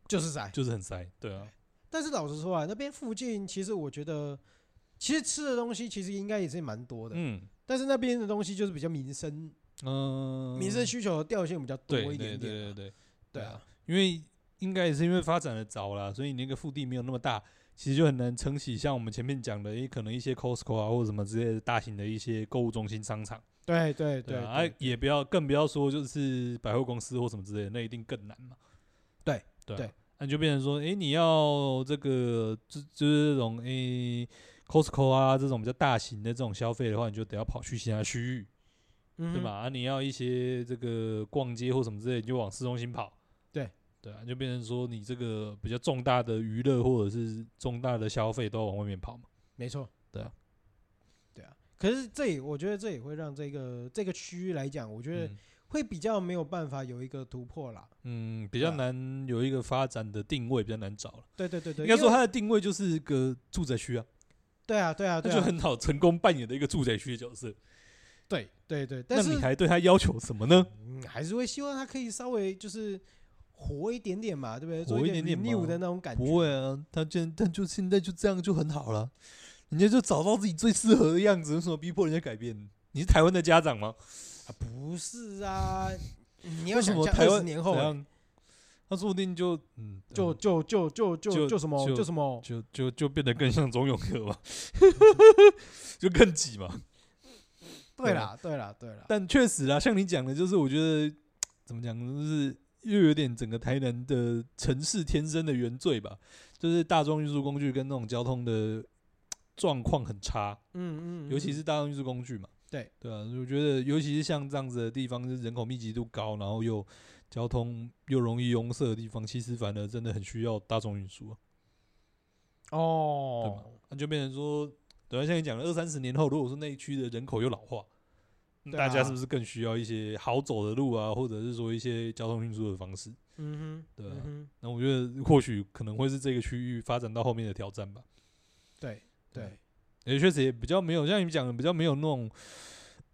就是塞。就是很塞，对啊，但是老实说啊，那边附近其实我觉得，其实吃的东西其实应该也是蛮多的，嗯。但是那边的东西就是比较民生，嗯，民生需求的调性比较多对对一点点啊。对对对，对啊，因为应该也是因为发展的早啦，所以你那个腹地没有那么大，其实就很难撑起像我们前面讲的，诶，可能一些 Costco 啊或者什么之类的大型的一些购物中心商场，对对对对啊，啊也不要更不要说就是百货公司或什么之类的，那一定更难嘛。对对那就变成说，诶，你要这个就就是这种诶 Costco 啊这种比较大型的这种消费的话，你就得要跑去其他区域，嗯对吧？？啊，你要一些这个逛街或什么之类的，你就往市中心跑。对对啊，就变成说你这个比较重大的娱乐或者是重大的消费都要往外面跑嘛。没错。对啊，对啊。可是这也，我觉得这也会让这个这个区域来讲，我觉得嗯会比较没有办法有一个突破啦。嗯，比较难有一个发展的定位，比较难找了。对对对对，应该说它的定位就是个住宅区啊，对啊对啊它对啊，就很好成功扮演的一个住宅区的角色。对对对，但是你还对他要求什么呢？嗯，还是会希望他可以稍微就是活一点点嘛，对不对？做活一点点嘛的那种感觉。不会啊，他现但就现在就这样就很好了，人家就找到自己最适合的样子，为什么逼迫人家改变？你是台湾的家长吗？啊，不是啊，你要为什么台湾十年后欸，他说不定就嗯，就就就就就就就什么就就什么，就就就变得更像钟永和嘛，(laughs) 就更挤嘛。对啦对啦对啦，但确实啦，像你讲的，就是我觉得怎么讲，就是又有点整个台南的城市天生的原罪吧，就是大众运输工具跟那种交通的状况很差，嗯嗯，尤其是大众运输工具嘛。对对啊，我觉得尤其是像这样子的地方，就是人口密集度高，然后又交通又容易拥塞的地方，其实反而真的很需要大众运输啊。对哦吧，那就变成说，等下像你讲的，二三十年后，如果说那一区的人口又老化，大家是不是更需要一些好走的路啊，或者是说一些交通运输的方式？嗯哼，对啊。嗯，那我觉得或许可能会是这个区域发展到后面的挑战吧。对对，也确实也比较没有像你讲的，比较没有那种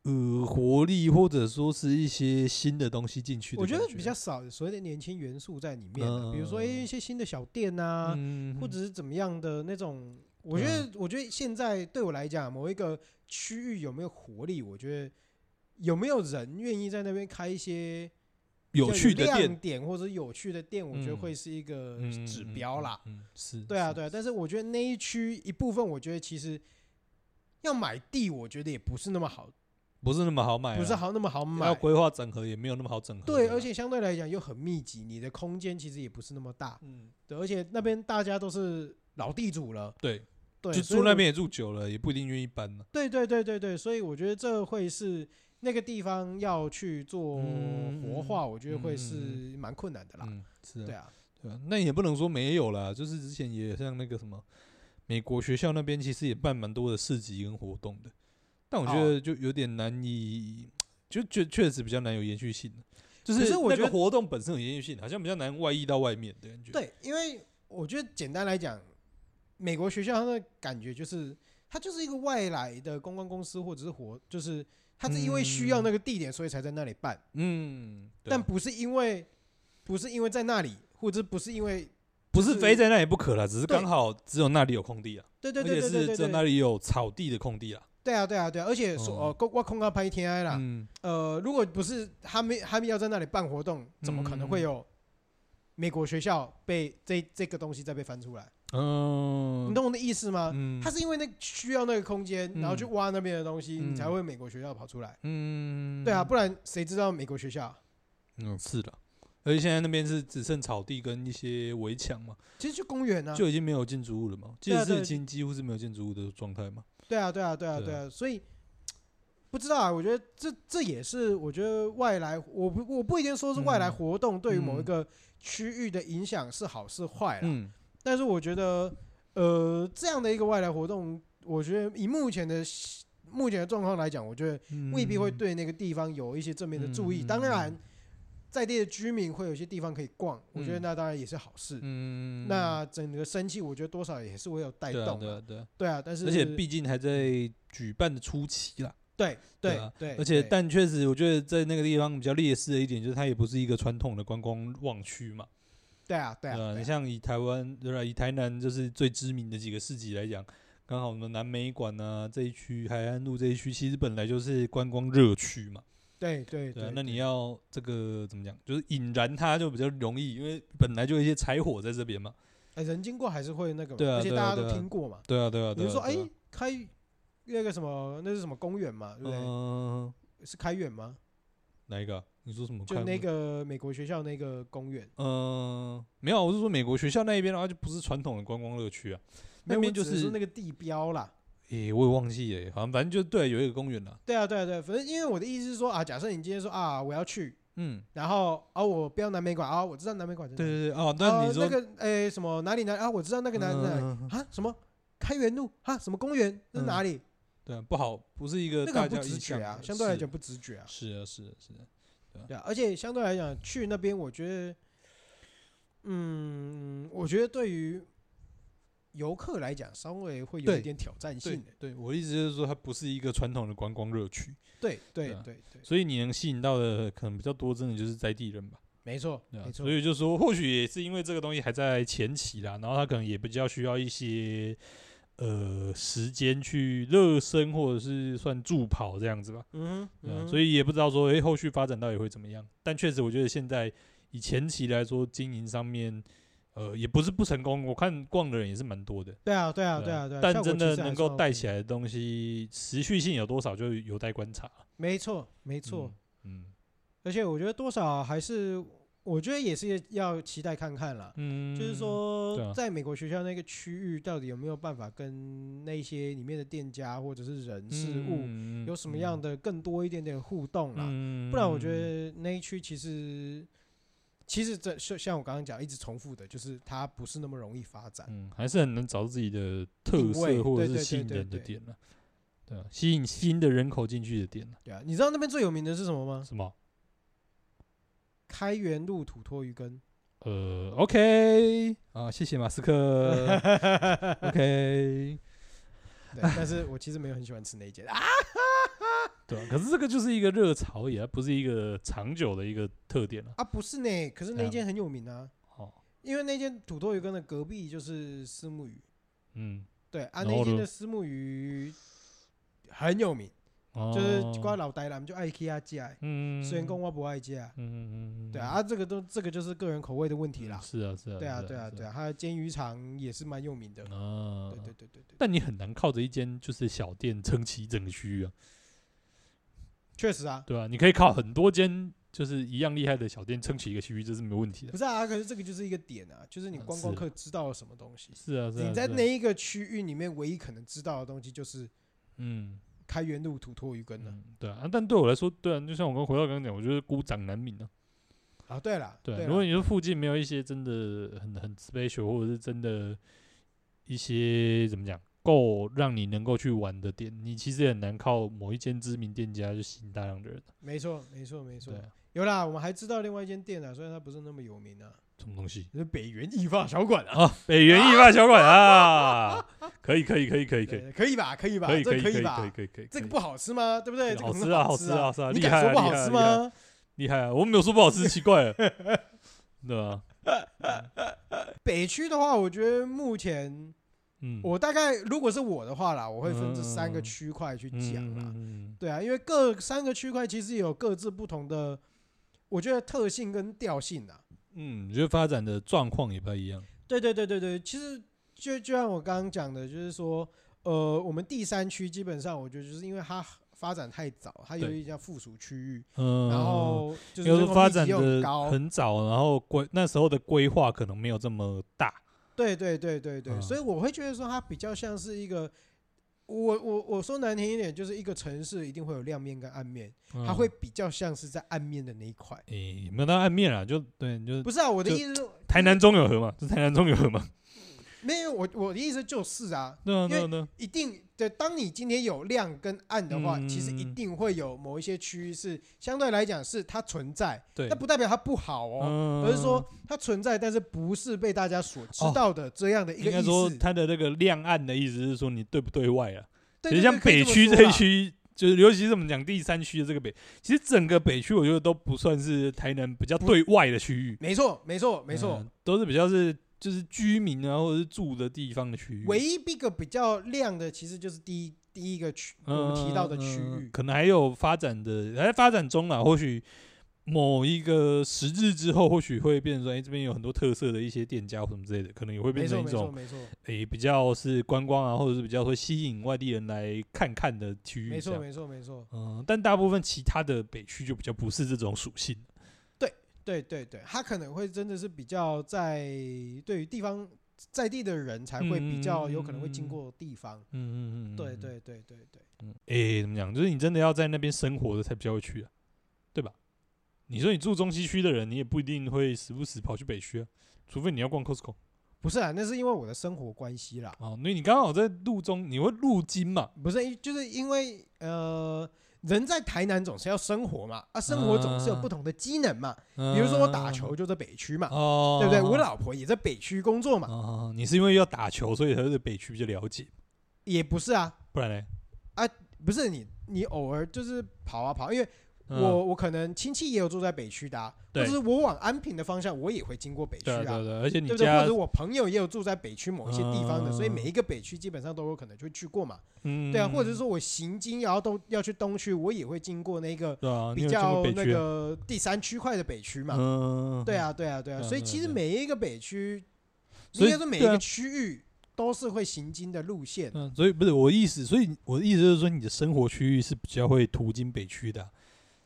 呃活力，或者说是一些新的东西进去的我觉得比较少所谓的年轻元素在里面比如说诶一些新的小店啊，嗯。或者是怎么样的那种。我觉得，我觉得现在对我来讲，某一个区域有没有活力，我觉得有没有人愿意在那边开一些有趣的亮店，点或者有趣的店，我觉得嗯会是一个嗯指标啦。是，对啊，对啊，但是我觉得那一区一部分，我觉得其实要买地，我觉得也不是那么好，不是那么好买啊，不是好那么好买要买。规划整合也没有那么好整合。对，而且相对来讲又很密集，你的空间其实也不是那么大。嗯，对，而且那边大家都是老地主了，对，对，住那边也住久了，也不一定愿意搬呢。对对对对对，所以我觉得这会是那个地方要去做嗯活化，我觉得会嗯是蛮困难的啦。嗯，是啊，对啊，对啊，那也不能说没有啦，就是之前也像那个什么美国学校那边，其实也办蛮多的市集跟活动的，但我觉哦得就有点难以，就确确实比较难有延续性就是那个是我觉得活动本身有延续性，好像比较难外溢到外面的感觉。，对，因为我觉得简单来讲，美国学校它的感觉就是，它就是一个外来的公关公司或者是活，就是它是因为需要那个地点，所以才在那里办，嗯，对啊。但不是因为不是因为在那里，或者不是因为不就是是非在那里不可了，只是对刚好只有那里有空地啊，对对而且对对对对是只有那，里有草地的空地啊。对啊对啊对啊，而且说哦。哦，我空要拍天 I 啦，嗯，呃，如果不是他们他们要在那里办活动，怎么可能会有美国学校被这这个东西再被翻出来？嗯，你懂我的意思吗？嗯，他是因为那需要那个空间，然后去挖那边的东西，嗯你才会美国学校跑出来。嗯，对啊，不然谁知道美国学校？嗯，是的，而且现在那边是只剩草地跟一些围墙嘛，其实就公园啊。就已经没有建筑物了嘛，其对啊对实是已经几乎是没有建筑物的状态嘛。对啊，对啊，对啊，对啊对啊，所以不知道啊。我觉得这这也是我觉得外来，我不我不一定说是外来活动对于某一个区域的影响是好是坏啦。嗯，但是我觉得，呃，这样的一个外来活动，我觉得以目前的目前的状况来讲，我觉得未必会对那个地方有一些正面的注意。嗯当然，在地的居民会有一些地方可以逛，我觉得那当然也是好事。嗯，那整个生气，我觉得多少也是会有带动的。对啊，对啊，对啊，但是而且毕竟还在举办的初期啦。对对而且，但确实，我觉得在那个地方比较劣势的一点，就是它也不是一个传统的观光旺区嘛。对啊对啊，你像以台湾，对吧？以台南就是最知名的几个市集来讲，刚好我们南美馆啊这一区、海岸路这一区，其实本来就是观光热区嘛。对对对，，那你要这个怎么讲？就是引燃它就比较容易，因为本来就有一些柴火在这边嘛。哎人经过还是会那个，对啊而且大家都听过嘛。对啊，对啊，比如说，哎，开那个什么，那是什么公园嘛，对不对？嗯，是开远吗？哪一个啊？你说什么？就那个美国学校那个公园，嗯，没有，我是说美国学校那一边的话，就不是传统的观光乐区啊。那边就我只是那个地标啦。诶，我也忘记了，好像反正就对，有一个公园啦。对啊，对啊，对啊，反正因为我的意思是说啊，假设你今天说啊，我要去，嗯，然后啊，我不要南美馆啊，我知道南美馆在哪里。对对对，哦，啊那你说那个诶什么哪里哪里啊？我知道那个哪里哪里嗯啊？什么开元路啊？什么公园？那是哪里？对啊，不好，不是一个那个很不大家印直觉啊，的相对来讲不直觉啊。是啊，是啊，是啊，对啊，而且相对来讲去那边，我觉得，嗯，我觉得对于游客来讲，稍微会有对一点挑战对性的。对，我的意思就是说，它不是一个传统的观光热区，对对对啊对对，所以你能吸引到的可能比较多，真的就是在地人吧。没错对啊没错所。以就说，或许也是因为这个东西还在前期啦，然后它可能也比较需要一些呃时间去热身，或者是算助跑这样子吧。嗯所以也不知道说，诶、后续发展到底会怎么样。但确实，我觉得现在以前期来说，经营上面，呃，也不是不成功。我看逛的人也是蛮多的。对啊，对啊，对啊，对啊。但真的能够带起来的东西，持续性有多少，就有待观察。没错，没错。嗯。嗯，而且我觉得多少还是。我觉得也是要期待看看啦，嗯，就是说，在美国学校那个区域，到底有没有办法跟那些里面的店家或者是人事物有什么样的更多一点点互动啦？不然我觉得那一区其实，其实这像我刚刚讲一直重复的，就是它不是那么容易发展，嗯，还是很能找到自己的特色或者是吸引人的点了，对啊，吸引新的人口进去的点了，对啊，你知道那边最有名的是什么吗？什么？开元路土托鱼羹，呃，OK，啊，谢谢马斯克，(laughs) OK，对，但是我其实没有很喜欢吃那一间。啊，(laughs) 对啊，可是这个就是一个热潮也不是一个长久的一个特点了啊，不是呢，可是那间很有名啊，哦，因为那间土魠鱼羹的隔壁就是虱目鱼，嗯，对啊，那间的虱目鱼很有名。就是关老呆啦，就爱去他家。嗯，虽然讲我不爱吃。嗯嗯嗯对啊，这个都这个就是个人口味的问题啦。是啊是啊。对啊对啊对啊，他的煎鱼肠也是蛮有名的。啊。对对对对对。但你很难靠着一间就是小店撑起整个区域啊。确实啊。对啊，你可以靠很多间就是一样厉害的小店撑起一个区域，这是没问题的。不是啊，可是这个就是一个点啊，就是你观光客知道了什么东西。是啊是啊。你在那一个区域里面，唯一可能知道的东西就是，嗯。开元路土魠鱼羹呢？对啊，但对我来说，对啊，就像我刚回到刚刚讲，我觉得孤掌难鸣啊。啊，对了，对，如果你说附近没有一些真的很很 special，或者是真的一些怎么讲，够让你能够去玩的店，你其实也很难靠某一间知名店家就吸引大量的人。没错，没错，没错。有啦，我们还知道另外一间店啊，虽然它不是那么有名啊。什么东西？是北元义发小馆啊！啊，北元义发小馆啊，可以可以可以可以可以可以吧？可以吧？可以可以可以吧？可以可以。这个不好吃吗？对不对？好吃啊，好吃啊，是啊。你敢说不好吃吗？厉害啊！我没有说不好吃，奇怪了，(laughs) 对吧？北区的话，我觉得目前，嗯，我大概如果是我的话啦，我会分这三个区块去讲啦。对啊，因为各三个区块其实有各自不同的，我觉得特性跟调性啊。嗯，我觉得发展的状况也不太一样。对对对对对，其实就就像我刚刚讲的，就是说，呃，我们第三区基本上，我觉得就是因为它发展太早，它有一家附属区域，嗯，然后就是发展的很早，然后规那时候的规划可能没有这么大。对对对对对，所以我会觉得说，它比较像是一个。我我我说难听一点，就是一个城市一定会有亮面跟暗面，它会比较像是在暗面的那一块。诶，没有到暗面啊，就对，就是不是啊。我的意思是，台南中有河嘛，是台南中有河吗？没有，我我的意思就是啊，因为一定的，当你今天有亮跟暗的话，其实一定会有某一些区域是相对来讲是它存在，对，那不代表它不好哦，而是说它存在，但是不是被大家所知道的这样的一个意思。应该说它的那个亮暗的意思是说你对不对外啊？其实像北区这一区，就是尤其是我们讲第三区的这个北，其实整个北区我觉得都不算是台南比较对外的区域。没错，没错，没错，都是比较是。就是居民啊，或者是住的地方的区域。唯一一个比较亮的，其实就是第一第一个区，我们提到的区域。可能还有发展的，还在发展中啊。或许某一个时日之后，或许会变成说，哎，这边有很多特色的一些店家或什么之类的，可能也会变成一种，没错，没错，哎，比较是观光啊，或者是比较会吸引外地人来看看的区域。没错，没错，没错。嗯，但大部分其他的北区就比较不是这种属性。对对对，他可能会真的是比较在对于地方在地的人才会比较有可能会经过地方。嗯嗯嗯，对对对对对。嗯，哎，怎么讲？就是你真的要在那边生活的才比较会去啊，对吧？你说你住中西区的人，你也不一定会时不时跑去北区啊，除非你要逛 Costco。不是啊，那是因为我的生活关系啦。哦，那你刚好在路中，你会路经嘛？不是，就是因为呃。人在台南总是要生活嘛，啊，生活总是有不同的机能嘛。比如说我打球就在北区嘛，对不对？我老婆也在北区工作嘛。你是因为要打球，所以才对北区比较了解？也不是啊，不然呢？啊，不是你，你偶尔就是跑啊跑，因为嗯、我我可能亲戚也有住在北区的、啊，或者是我往安平的方向，我也会经过北区啊。对对对，而且你对不对？或者我朋友也有住在北区某一些地方的，嗯、所以每一个北区基本上都有可能就去过嘛。嗯，对啊，或者是说我行经然后都要去东区，我也会经过那个比较啊、那个第三区块的北区嘛。嗯，对啊，对啊，对啊。所以其实每一个北区，应该说每一个区域。都是会行经的路线，嗯，所以不是我的意思，所以我的意思就是说，你的生活区域是比较会途经北区的、啊，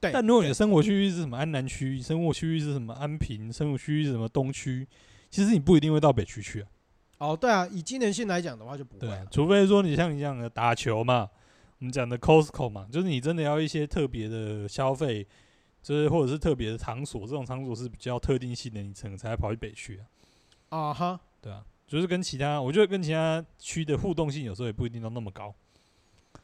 对。但如果你的生活区域是什么安南区，生活区域是什么安平，生活区域是什么东区，其实你不一定会到北区去啊。哦，对啊，以机能性来讲的话就不会、啊对，除非说你像你这样的打球嘛，我们讲的 Costco 嘛，就是你真的要一些特别的消费，就是或者是特别的场所，这种场所是比较特定性的，你才能才会跑去北区啊。啊哈，对啊。就是跟其他，我觉得跟其他区的互动性有时候也不一定都那么高，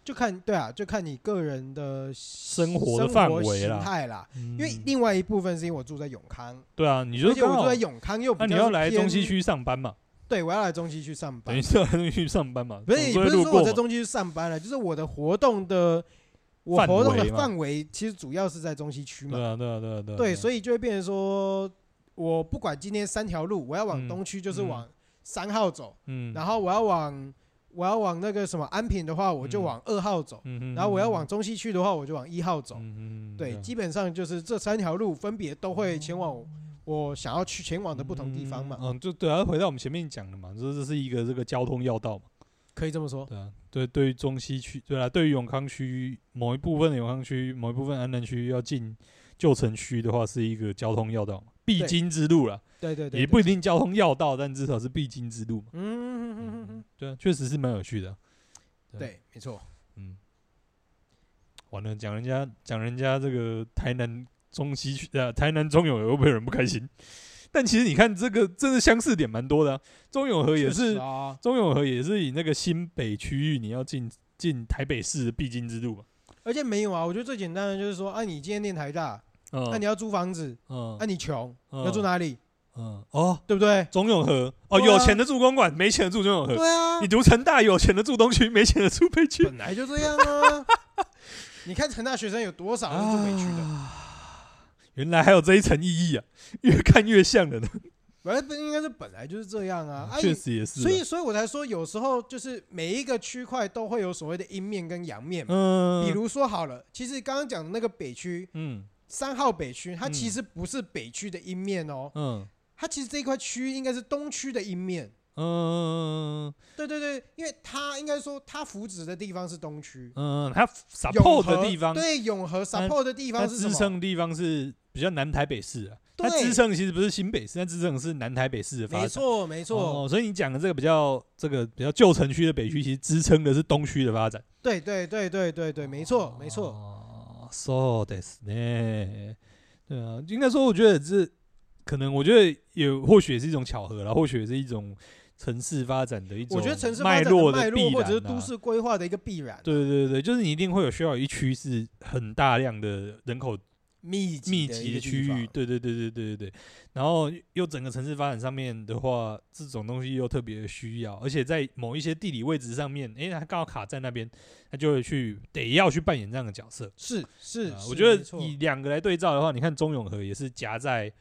就看对啊，就看你个人的生活的范围啦、态啦。嗯、因为另外一部分是因为我住在永康，对啊，你就而且我住在永康又，那你要来中西区上班嘛？对，我要来中西区上班，等于是要来中西区上班嘛？不是，也不是说我在中西区上班了，就是我的活动的我活动的范围其实主要是在中西区嘛。对啊，对啊，对啊，对。对，所以就会变成说，我不管今天三条路，我要往东区就是往、嗯。三号走，嗯，然后我要往我要往那个什么安平的话，我就往二号走，嗯，然后我要往中西区的话，我就往一号走，嗯，对，基本上就是这三条路分别都会前往我想要去前往的不同地方嘛，嗯，就对啊，回到我们前面讲的嘛，这这是一个这个交通要道嘛，可以这么说，对啊，对，对于中西区，对啊，对于永康区某一部分的永康区，某一部分安南区要进旧城区的话，是一个交通要道嘛，必经之路了。对对对，也不一定交通要道，但至少是必经之路嘛。嗯嗯嗯嗯对啊，确实是蛮有趣的。对，对没错。嗯，完了，讲人家讲人家这个台南中西区啊，台南中永和会不会有人不开心？(laughs) 但其实你看这个，真的相似点蛮多的、啊。中永和也是，啊、中永和也是以那个新北区域，你要进进台北市的必经之路嘛。而且没有啊，我觉得最简单的就是说，啊，你今天念台大，那、嗯啊、你要租房子，嗯，那、啊、你穷，嗯、要住哪里？嗯哦，对不对？中永和哦，啊、有钱的住公馆，没钱的住中永和。对啊，你读成大，有钱的住东区，没钱的住北区。本来就这样啊。(laughs) 你看成大学生有多少是住北区的、啊？原来还有这一层意义啊！越看越像了呢。本来不应该是本来就是这样啊。确、嗯、实也是。所以，所以我才说，有时候就是每一个区块都会有所谓的阴面跟阳面嘛。嗯。比如说好了，其实刚刚讲的那个北区，嗯，三号北区，它其实不是北区的一面哦。嗯。它其实这一块区域应该是东区的一面，嗯，对对对，因为它应该说它扶植的地方是东区，嗯，它 support 的地方，对，永和 support 的地方是？支撑的地方是比较南台北市啊，它支撑其实不是新北市，它支撑是南台北市的发展，没错没错，哦，所以你讲的这个比较这个比较旧城区的北区，其实支撑的是东区的发展，对对对对对对，没错没错，so this 呢，对啊，应该说我觉得这。可能我觉得也或许也是一种巧合啦，或许也是一种城市发展的一种，我觉得城市脉络的必然，或者是都市规划的一个必然。对对对，就是你一定会有需要有一区是很大量的人口密密集的区域。对对对对对对对。然后又整个城市发展上面的话，这种东西又特别的需要，而且在某一些地理位置上面，诶，它刚好卡在那边，它就会去得要去扮演这样的角色。是是，我觉得以两个来对照的话，你看中永和也是夹在。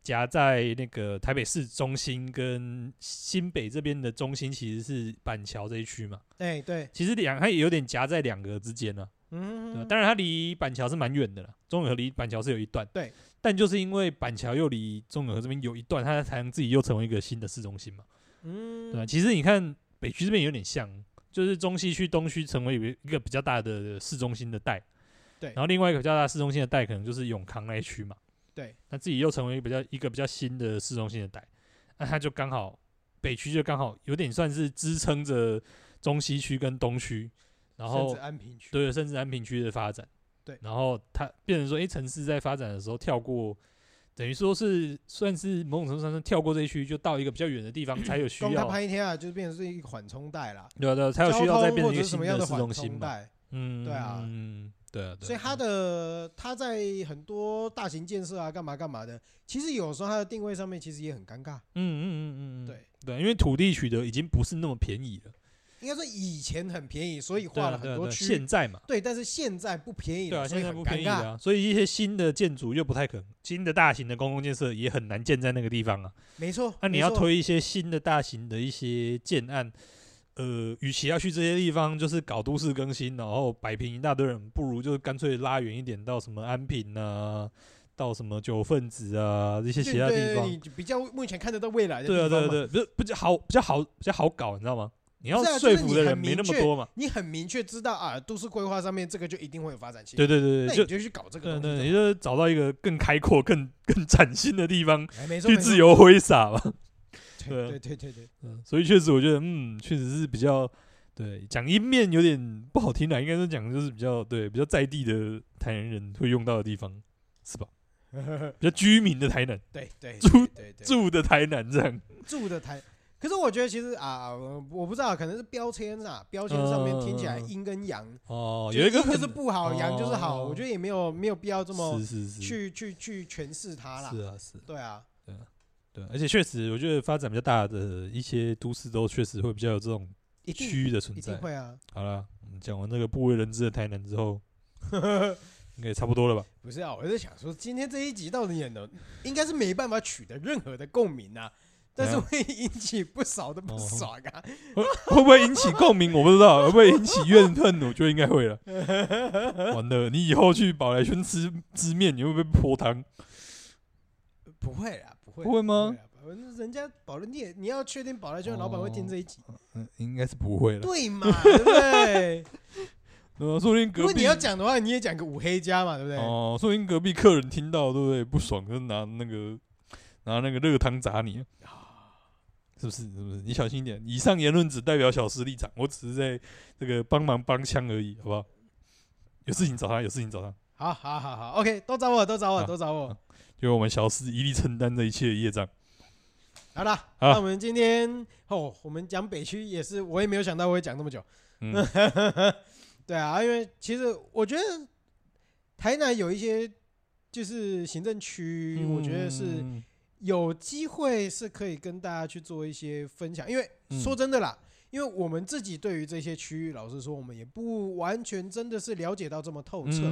夹在那个台北市中心跟新北这边的中心，其实是板桥这一区嘛。对对，其实两它也有点夹在两个之间呢。嗯，当然它离板桥是蛮远的了，中永和离板桥是有一段。对，但就是因为板桥又离中永和这边有一段，它才能自己又成为一个新的市中心嘛。嗯，对，其实你看北区这边有点像，就是中西区、东区成为一个比较大的市中心的带。对，然后另外一个比较大市中心的带，可能就是永康那一区嘛。对，那自己又成为比较一个比较新的市中心的带，那它就刚好北区就刚好有点算是支撑着中西区跟东区，然后甚至安平区，对，甚至安平区的发展，对，然后它变成说，哎，城市在发展的时候跳过，等于说是算是某种程度上是跳过这一区，就到一个比较远的地方才有需要。拍一天啊，就变成是一个缓冲带啦，对啊对，才有需要再变成一个新的市中心嘛，嗯，对啊，嗯。对啊，对啊，所以它的它在很多大型建设啊，干嘛干嘛的，其实有时候它的定位上面其实也很尴尬。嗯嗯嗯嗯，对对，因为土地取得已经不是那么便宜了。应该说以前很便宜，所以画了很多区。现在嘛，对，但是现在不便宜，对啊，现在不便宜啊，所以一些新的建筑又不太可能，新的大型的公共建设也很难建在那个地方啊。没错，那你要推一些新的大型的一些建案，呃，与其要去这些地方，就是搞都市更新，然后摆平一大堆人，不如就是干脆拉远一点到什么安平啊。到什么九份子啊，这些其他地方，比较目前看得到未来的。对啊，对对，不是比较好，比较好，比较好搞，你知道吗？你要说服的人没那么多嘛。你很明确知道啊，都市规划上面这个就一定会有发展性。对对对对，就就去搞这个。对对，你就找到一个更开阔、(laughs) 更更崭新的地方，去自由挥洒嘛。(laughs) 对对对对对，嗯，所以确实我觉得，嗯，确实是比较对讲一面有点不好听的，应该是讲就是比较对比较在地的台南人会用到的地方，是吧？(laughs) 比较居民的台南，对对，住住的台南这样，住的台。可是我觉得其实啊，我不知道，可能是标签啊，标签上面听起来阴跟阳哦，有一个就是不好，阳就是好。我觉得也没有没有必要这么去去去诠释它啦。是啊，是，对啊，对啊，对。而且确实，我觉得发展比较大的一些都市都确实会比较有这种区域的存在。会啊。好了，我们讲完那个不为人知的台南之后。(laughs) 应该差不多了吧？不是啊，我在想说，今天这一集到底演的，应该是没办法取得任何的共鸣啊，但是会引起不少的不爽啊。会会不会引起共鸣？我不知道，会不会引起怨恨？我觉得应该会了。(laughs) 完了，你以后去宝来轩吃吃面，你会不会泼汤？不会啊，不会，不会吗？人家宝来你你要确定宝来轩老板会听这一集？嗯，应该是不会了。对嘛？对不对？(laughs) 呃，说不定隔壁，如果你要讲的话，你也讲个五黑家嘛，对不对？哦，说不定隔壁客人听到，对不对？不爽，就拿那个拿那个热汤砸你，是不是？是不是？你小心一点。以上言论只代表小施立场，我只是在这个帮忙帮腔而已，好不好？有事情找他，有事情找他。好好好好，OK，都找我，都找我，都找我。就我们小施一力承担这一切的业障。好了，那我们今天哦，我们讲北区也是，我也没有想到我会讲那么久。嗯。(laughs) 对啊，因为其实我觉得台南有一些就是行政区，我觉得是有机会是可以跟大家去做一些分享。因为说真的啦，因为我们自己对于这些区域，老实说，我们也不完全真的是了解到这么透彻。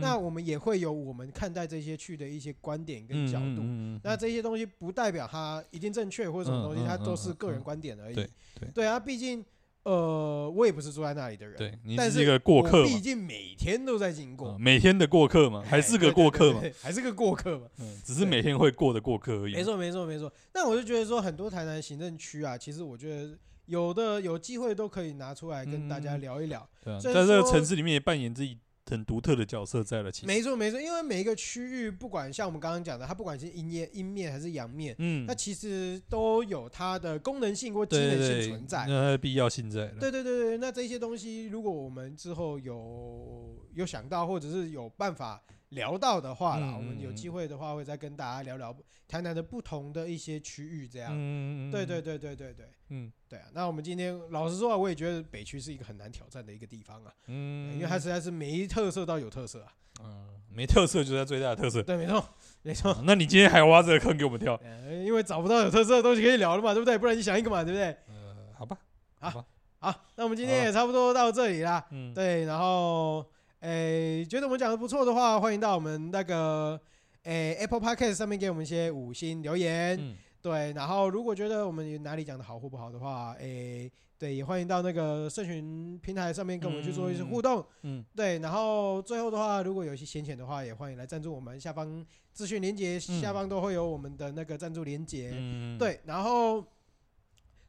那我们也会有我们看待这些区的一些观点跟角度。那这些东西不代表它一定正确或者什么东西，它都是个人观点而已。对啊，毕竟。呃，我也不是住在那里的人，对，你是一个过客，毕竟每天都在经过，每天的过客嘛，还是个过客嘛，还是个过客嘛，嗯，只是每天会过的过客而已。没错，没错，没错。那我就觉得说，很多台南行政区啊，其实我觉得有的有机会都可以拿出来跟大家聊一聊。对啊，在这个城市里面也扮演自己。很独特的角色在了，其实没错没错，因为每一个区域，不管像我们刚刚讲的，它不管是阴面阴面还是阳面，嗯，它其实都有它的功能性或机能性存在，那它的必要性在。对对对对，那这些东西，如果我们之后有有想到，或者是有办法聊到的话啦，我们有机会的话，会再跟大家聊聊台南的不同的一些区域，这样。嗯对对对对对对。嗯，对啊。那我们今天老实说啊，我也觉得北区是一个很难挑战的一个地方啊。嗯。因为它实在是没特色到有特色啊。嗯。没特色就是它最大的特色。(laughs) 对，没错，没错。那你今天还挖这个坑给我们跳？(laughs) 因为找不到有特色的东西可以聊了嘛，对不对？不然你想一个嘛，对不对？呃，好吧。好。好，那我们今天也差不多到这里啦。嗯。对，然后。诶、欸，觉得我们讲的不错的话，欢迎到我们那个诶、欸、Apple Podcast 上面给我们一些五星留言。嗯、对，然后如果觉得我们哪里讲的好或不好的话，诶、欸，对，也欢迎到那个社群平台上面跟我们去做一些互动。嗯，嗯对，然后最后的话，如果有一些闲钱的话，也欢迎来赞助我们。下方资讯连接下方都会有我们的那个赞助连接。嗯，对，然后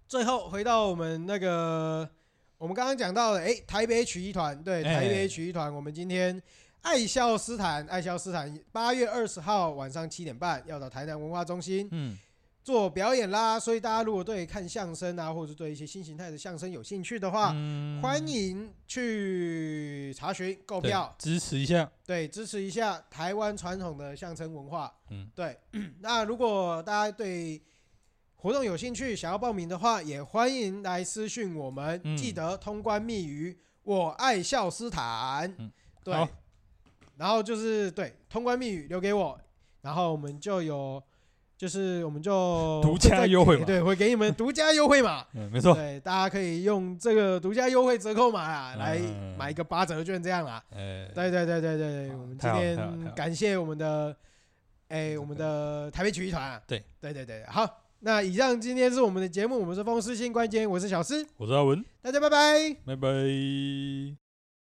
最后回到我们那个。我们刚刚讲到了，哎，台北曲艺团，对，台北曲艺团，我们今天爱笑斯坦，爱笑斯坦，八月二十号晚上七点半要到台南文化中心，嗯，做表演啦。所以大家如果对看相声啊，或者对一些新形态的相声有兴趣的话，欢迎去查询购票，支持一下，对，支持一下台湾传统的相声文化，嗯，对。(coughs) 那如果大家对活动有兴趣，想要报名的话，也欢迎来私讯我们。嗯、记得通关密语“我爱笑斯坦”，嗯、对，然后就是对通关密语留给我，然后我们就有就是我们就独家优惠码，对，会给你们独家优惠码。(laughs) 嗯，没错。对，大家可以用这个独家优惠折扣码啊，来买一个八折券这样啦。哎，对对对对对，我们今天感谢我们的，哎，我们的台北曲艺团啊。对。对对对，好，那以上今天是我们的节目，我们是风湿性关节，我是小诗，我是阿文，大家拜拜，拜拜。